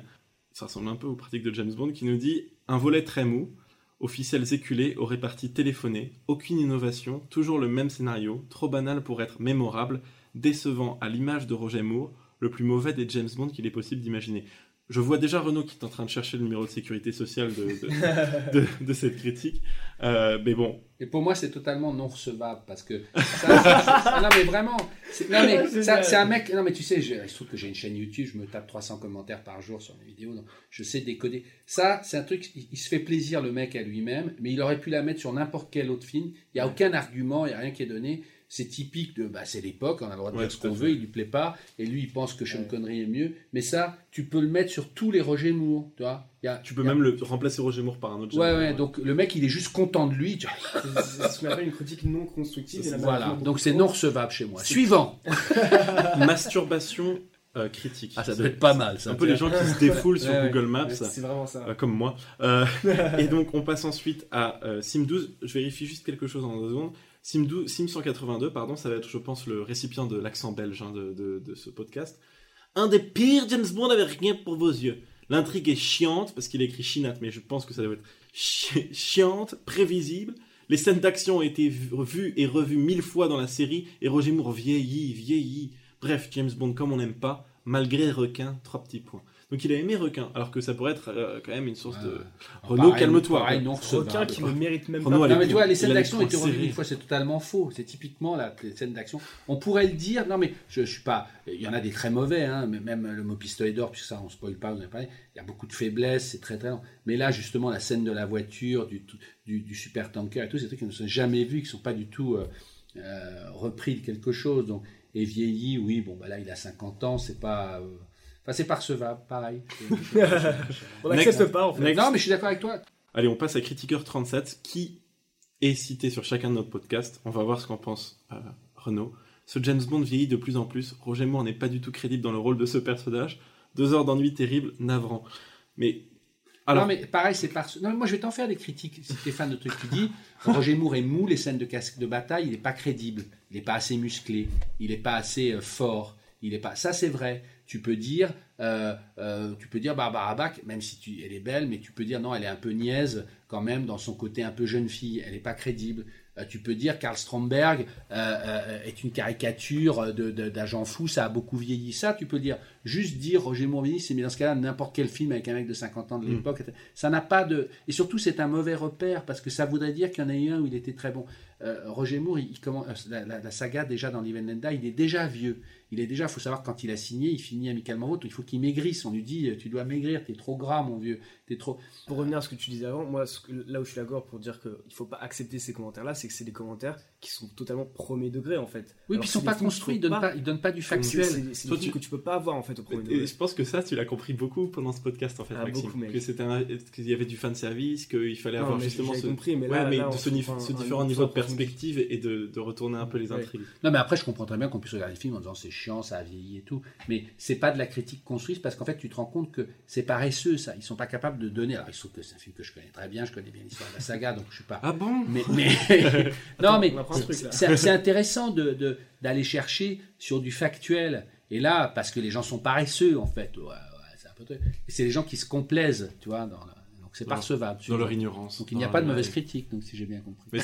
ça ressemble un peu aux pratiques de James Bond, qui nous dit Un volet très mou, officiels éculés aux réparties téléphonées, aucune innovation, toujours le même scénario, trop banal pour être mémorable, décevant à l'image de Roger Moore, le plus mauvais des James Bond qu'il est possible d'imaginer. Je vois déjà Renault qui est en train de chercher le numéro de sécurité sociale de, de- de- de cette critique. Euh, mais bon, Et pour moi, c'est totalement non recevable parce que ça, ça- ça- non mais vraiment, c'est, non mais C'est ça- ça. c'est un mec. Non mais tu sais, je, il se trouve que j'ai une chaîne YouTube, je me tape 300 commentaires par jour sur mes vidéos, donc je sais décoder. Ça, c'est un truc. Il, il se fait plaisir le mec à lui-même, mais il aurait pu la mettre sur n'importe quel autre film. Il y a aucun argument, il y a rien qui est donné. C'est typique de, bah, c'est l'époque, on a le droit de Ouais, dire ce qu'on veut, il lui plaît pas, et lui il pense que Sean Ouais. Connery est mieux. Mais ça, tu peux le mettre sur tous les Roger Moore, tu vois. Il y a- tu peux il y a- même le remplacer Roger Moore par un autre. Ouais, ouais, Bond. donc le mec il est juste content de lui. tu vois. C'est c'est ce qu'on appelle une critique non constructive. et Voilà, donc c'est non recevable chez moi. C'est- Suivant. Masturbation euh, critique. Ah, ça C'est doit être pas mal, ça. Un peu les gens qui se défoulent sur Ouais, ouais. Google Maps. C'est vraiment ça. euh, comme moi. Euh, et donc on passe ensuite à euh, Sim 12. Je vérifie juste quelque chose en deux secondes. Sim, 12, Sim 182, pardon, ça va être, je pense, le récipient de l'accent belge hein, de, ce podcast. Un des pires James Bond avec rien pour vos yeux. L'intrigue est chiante, parce qu'il écrit chinat, mais je pense que ça doit être chi- chiante, prévisible. Les scènes d'action ont été vu- vues et revues mille fois dans la série, et Roger Moore vieillit, vieillit. Bref, James Bond comme on n'aime pas, malgré Requin, trois petits points. Donc il a aimé Requin, alors que ça pourrait être euh, quand même une source de... Renaud, Pareil, calme-toi. Requin qui ne mérite même Renaud, pas. Non mais tu vois, les scènes d'action étaient revues une fois, c'est totalement faux. C'est typiquement la les scènes d'action. On pourrait le dire. Non mais je, je suis pas. Il y en a des très mauvais, hein, mais même le mot pistolet d'or, puisque ça on spoil pas, on en a parlé. Il y a beaucoup de faiblesses, c'est très très. Mais là justement la scène de la voiture, du du, du super tanker et tout, c'est des trucs qui ne sont jamais vus, qui sont pas du tout euh, euh, repris de quelque chose. Donc et vieilli, oui, bon bah là il a 50 ans, c'est pas. euh, Enfin, c'est pas recevable, pareil. On n'accepte pas en fait. Next. non, mais je suis d'accord avec toi. Allez, on passe à Critiqueur37, qui est cité sur chacun de notre podcast. On va voir ce qu'en pense euh, Renaud. Ce James Bond vieillit de plus en plus. Roger Moore n'est pas du tout crédible dans le rôle de ce personnage. Deux heures d'ennui terrible, navrant. Mais alors, non, mais pareil, c'est parce. Non, mais moi, je vais t'en faire des critiques. Si t'es fan de trucs, tu dis Roger Moore est mou, les scènes de casque de bataille, il n'est pas crédible. Il n'est pas assez musclé. Il n'est pas assez euh, fort. Il est pas. Ça, c'est vrai. Tu peux dire, euh, euh, tu peux dire Barbara Bach, même si tu, elle est belle, mais tu peux dire non, elle est un peu niaise quand même dans son côté un peu jeune fille. Elle n'est pas crédible. Euh, tu peux dire Karl Stromberg est une caricature d'agent fou, ça a beaucoup vieilli. Ça, tu peux dire. juste dire Roger Moore Vinicius, mais dans ce cas-là, n'importe quel film avec un mec de 50 ans de Mm. l'époque, ça n'a pas de. Et surtout, c'est un mauvais repère parce que ça voudrait dire qu'il y en a eu un où il était très bon. Roger Moore, il, il commence, la, la- la saga déjà dans Live and il est déjà vieux. Il est déjà, faut savoir, quand il a signé, il finit amicalement vôtre, il faut qu'il maigrisse. On lui dit, euh, tu dois maigrir, t'es trop gras, mon vieux, t'es trop. Pour revenir à ce que tu disais avant, moi, ce que- là où je suis d'accord pour dire qu'il ne faut pas accepter ces commentaires-là, c'est que c'est des commentaires qui sont totalement premier degré, en fait. Oui, Alors puis ils sont pas films construits, ils donnent pas, ils donnent pas du factuel. c'est- des films tu- que tu peux pas avoir, en fait, au premier Et degré. je pense que ça, tu l'as compris beaucoup pendant ce podcast, en fait, Ah, Maxime. beaucoup, mec. que c'était un- qu'il y avait du fan service, qu'il fallait Non, avoir mais justement ce, compris, mais ouais, là- mais là, de ce, différent un niveau de perspective et de, de retourner un peu les intrigues. Non, mais après, je comprends très bien qu'on puisse regarder le film en disant c'est chiant, ça a vieilli et tout. Mais c'est pas de la critique construite parce qu'en fait, tu te rends compte que c'est paresseux, ça. Ils sont pas capables de donner. Alors, il se trouve que c'est un film que je connais très bien, je connais bien l'histoire de la saga, donc je suis pas. Ah bon? Mais, mais... non, mais c'est intéressant de- d'aller chercher sur du factuel. Et là, parce que les gens sont paresseux, en fait. Ouais, ouais, c'est un peu truc. Et c'est les gens qui se complaisent, tu vois. Dans la- Donc c'est percevable. Dans leur ignorance. Donc il n'y a pas de leur- mauvaise critique, donc si j'ai bien compris. Mais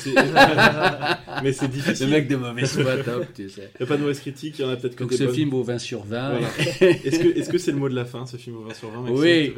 c'est, difficile. Le mec de mauvaise foi, top, tu sais. Il n'y a pas de mauvaise critique, il y en a peut-être que Donc des ce bonnes. film vaut 20 sur 20. Voilà. Est-ce que est-ce que c'est le mot de la fin, ce film au 20 sur 20 Maxime? Oui.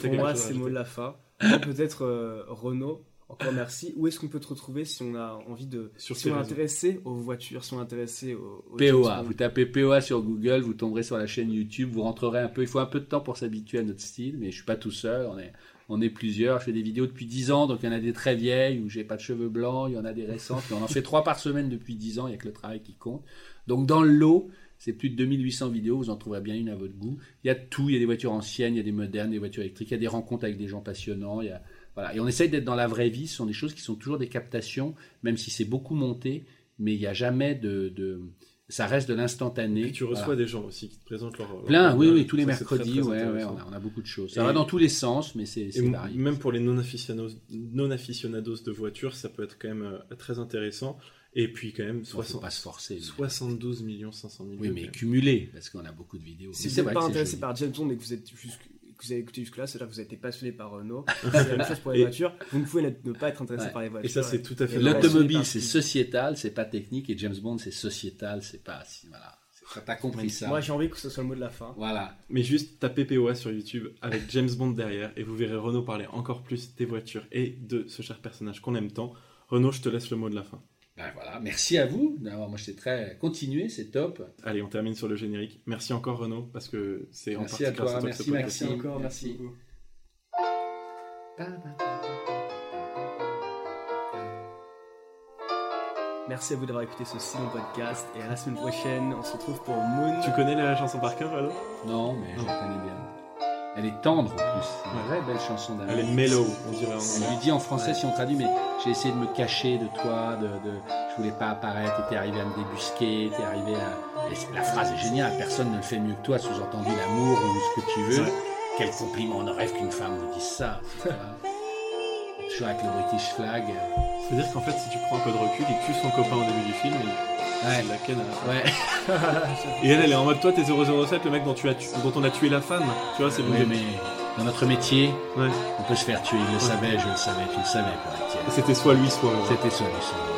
Pour moi, c'est le mot de la fin. Peut-être euh, Renaud, encore merci. Où est-ce qu'on peut te retrouver si on a envie de. Sur si on est intéressé aux voitures, si on est intéressé aux. aux POA, vous tapez POA sur Google, vous tomberez sur la chaîne YouTube, vous rentrerez un peu. Il faut un peu de temps pour s'habituer à notre style, mais je suis pas tout seul. On est, on est plusieurs. Je fais des vidéos depuis 10 ans, donc il y en a des très vieilles où j'ai pas de cheveux blancs, il y en a des récentes, on en fait trois par semaine depuis 10 ans. Il y a que le travail qui compte. Donc dans le lot, c'est plus de 2800 vidéos. Vous en trouverez bien une à votre goût. Il y a tout. Il y a des voitures anciennes, il y a des modernes, des voitures électriques. Il y a des rencontres avec des gens passionnants. Et on essaye d'être dans la vraie vie. Ce sont des choses qui sont toujours des captations, même si c'est beaucoup monté, mais il n'y a jamais de- ça reste de l'instantané. Et tu reçois Voilà. des gens aussi qui te présentent leur. leur Plein, oui, oui, tous les Ça, c'est très, mercredis, très ouais, ouais, on a, on a beaucoup de choses. Ça Et- va dans tous les sens, mais c'est varié. même pour les non-aficionados, de voitures, ça peut être quand même euh, très intéressant. Et puis quand même, Il faut 60 pas se forcer. mais- 72 millions 500 000 Oui, mais cumulé, parce qu'on a beaucoup de vidéos. Si vous n'êtes pas intéressé par James Bond et que vous êtes jusque- que vous avez écouté jusque-là, c'est-à-dire que vous avez été passionné par Renault. C'est la même chose pour les Et- voitures. Vous ne pouvez ne- pas être intéressé Ouais. par les voitures. Et ça, c'est tout à fait. L'automobile, c'est sociétal, c'est pas technique, et James Bond, c'est sociétal, c'est pas. Voilà. T'as compris ça. Moi, j'ai envie que ce soit le mot de la fin. Voilà. Mais juste tapez POA sur YouTube avec James Bond derrière et vous verrez Renault parler encore plus des voitures et de ce cher personnage qu'on aime tant. Renault, je te laisse le mot de la fin. Ben voilà. Merci à vous. d'avoir- Moi, j'étais très. Continuez, c'est top. Allez, on termine sur le générique. Merci encore Renault parce que c'est en Merci partie à grâce toi, que merci, podcast- Maxime. encore, merci. merci beaucoup. Merci à vous d'avoir écouté ce si long podcast et à la semaine prochaine. On se retrouve pour Moon. Tu connais la chanson par cœur, Renault Non, mais je la connais bien. Elle est tendre en plus. C'est une vraie belle chanson d'amour. Elle est mellow, on dirait en anglais. lui dit en français si on traduit, mais j'ai essayé de me cacher de toi, de, de, je voulais pas apparaître, t'es arrivé à me débusquer, t'es arrivé à. La phrase est géniale, personne ne le fait mieux que toi, sous-entendu l'amour ou ce que tu veux. Ouais. Quel compliment, on rêve qu'une femme vous dise ça. Toujours avec le British flag. C'est-à-dire qu'en fait, si tu prends un peu de recul, il tue son copain au début du film et Ouais. il la ken à- Ouais, Et elle, elle est en mode toi, t'es 007, le mec dont, tu as tu- dont on a tué la femme. Tu vois, c'est Oui, mais dans notre métier, Ouais. on peut se faire tuer. Il le savait, je le savais, tu le savais, C'était soit lui, soit moi. C'était ça, lui, ça.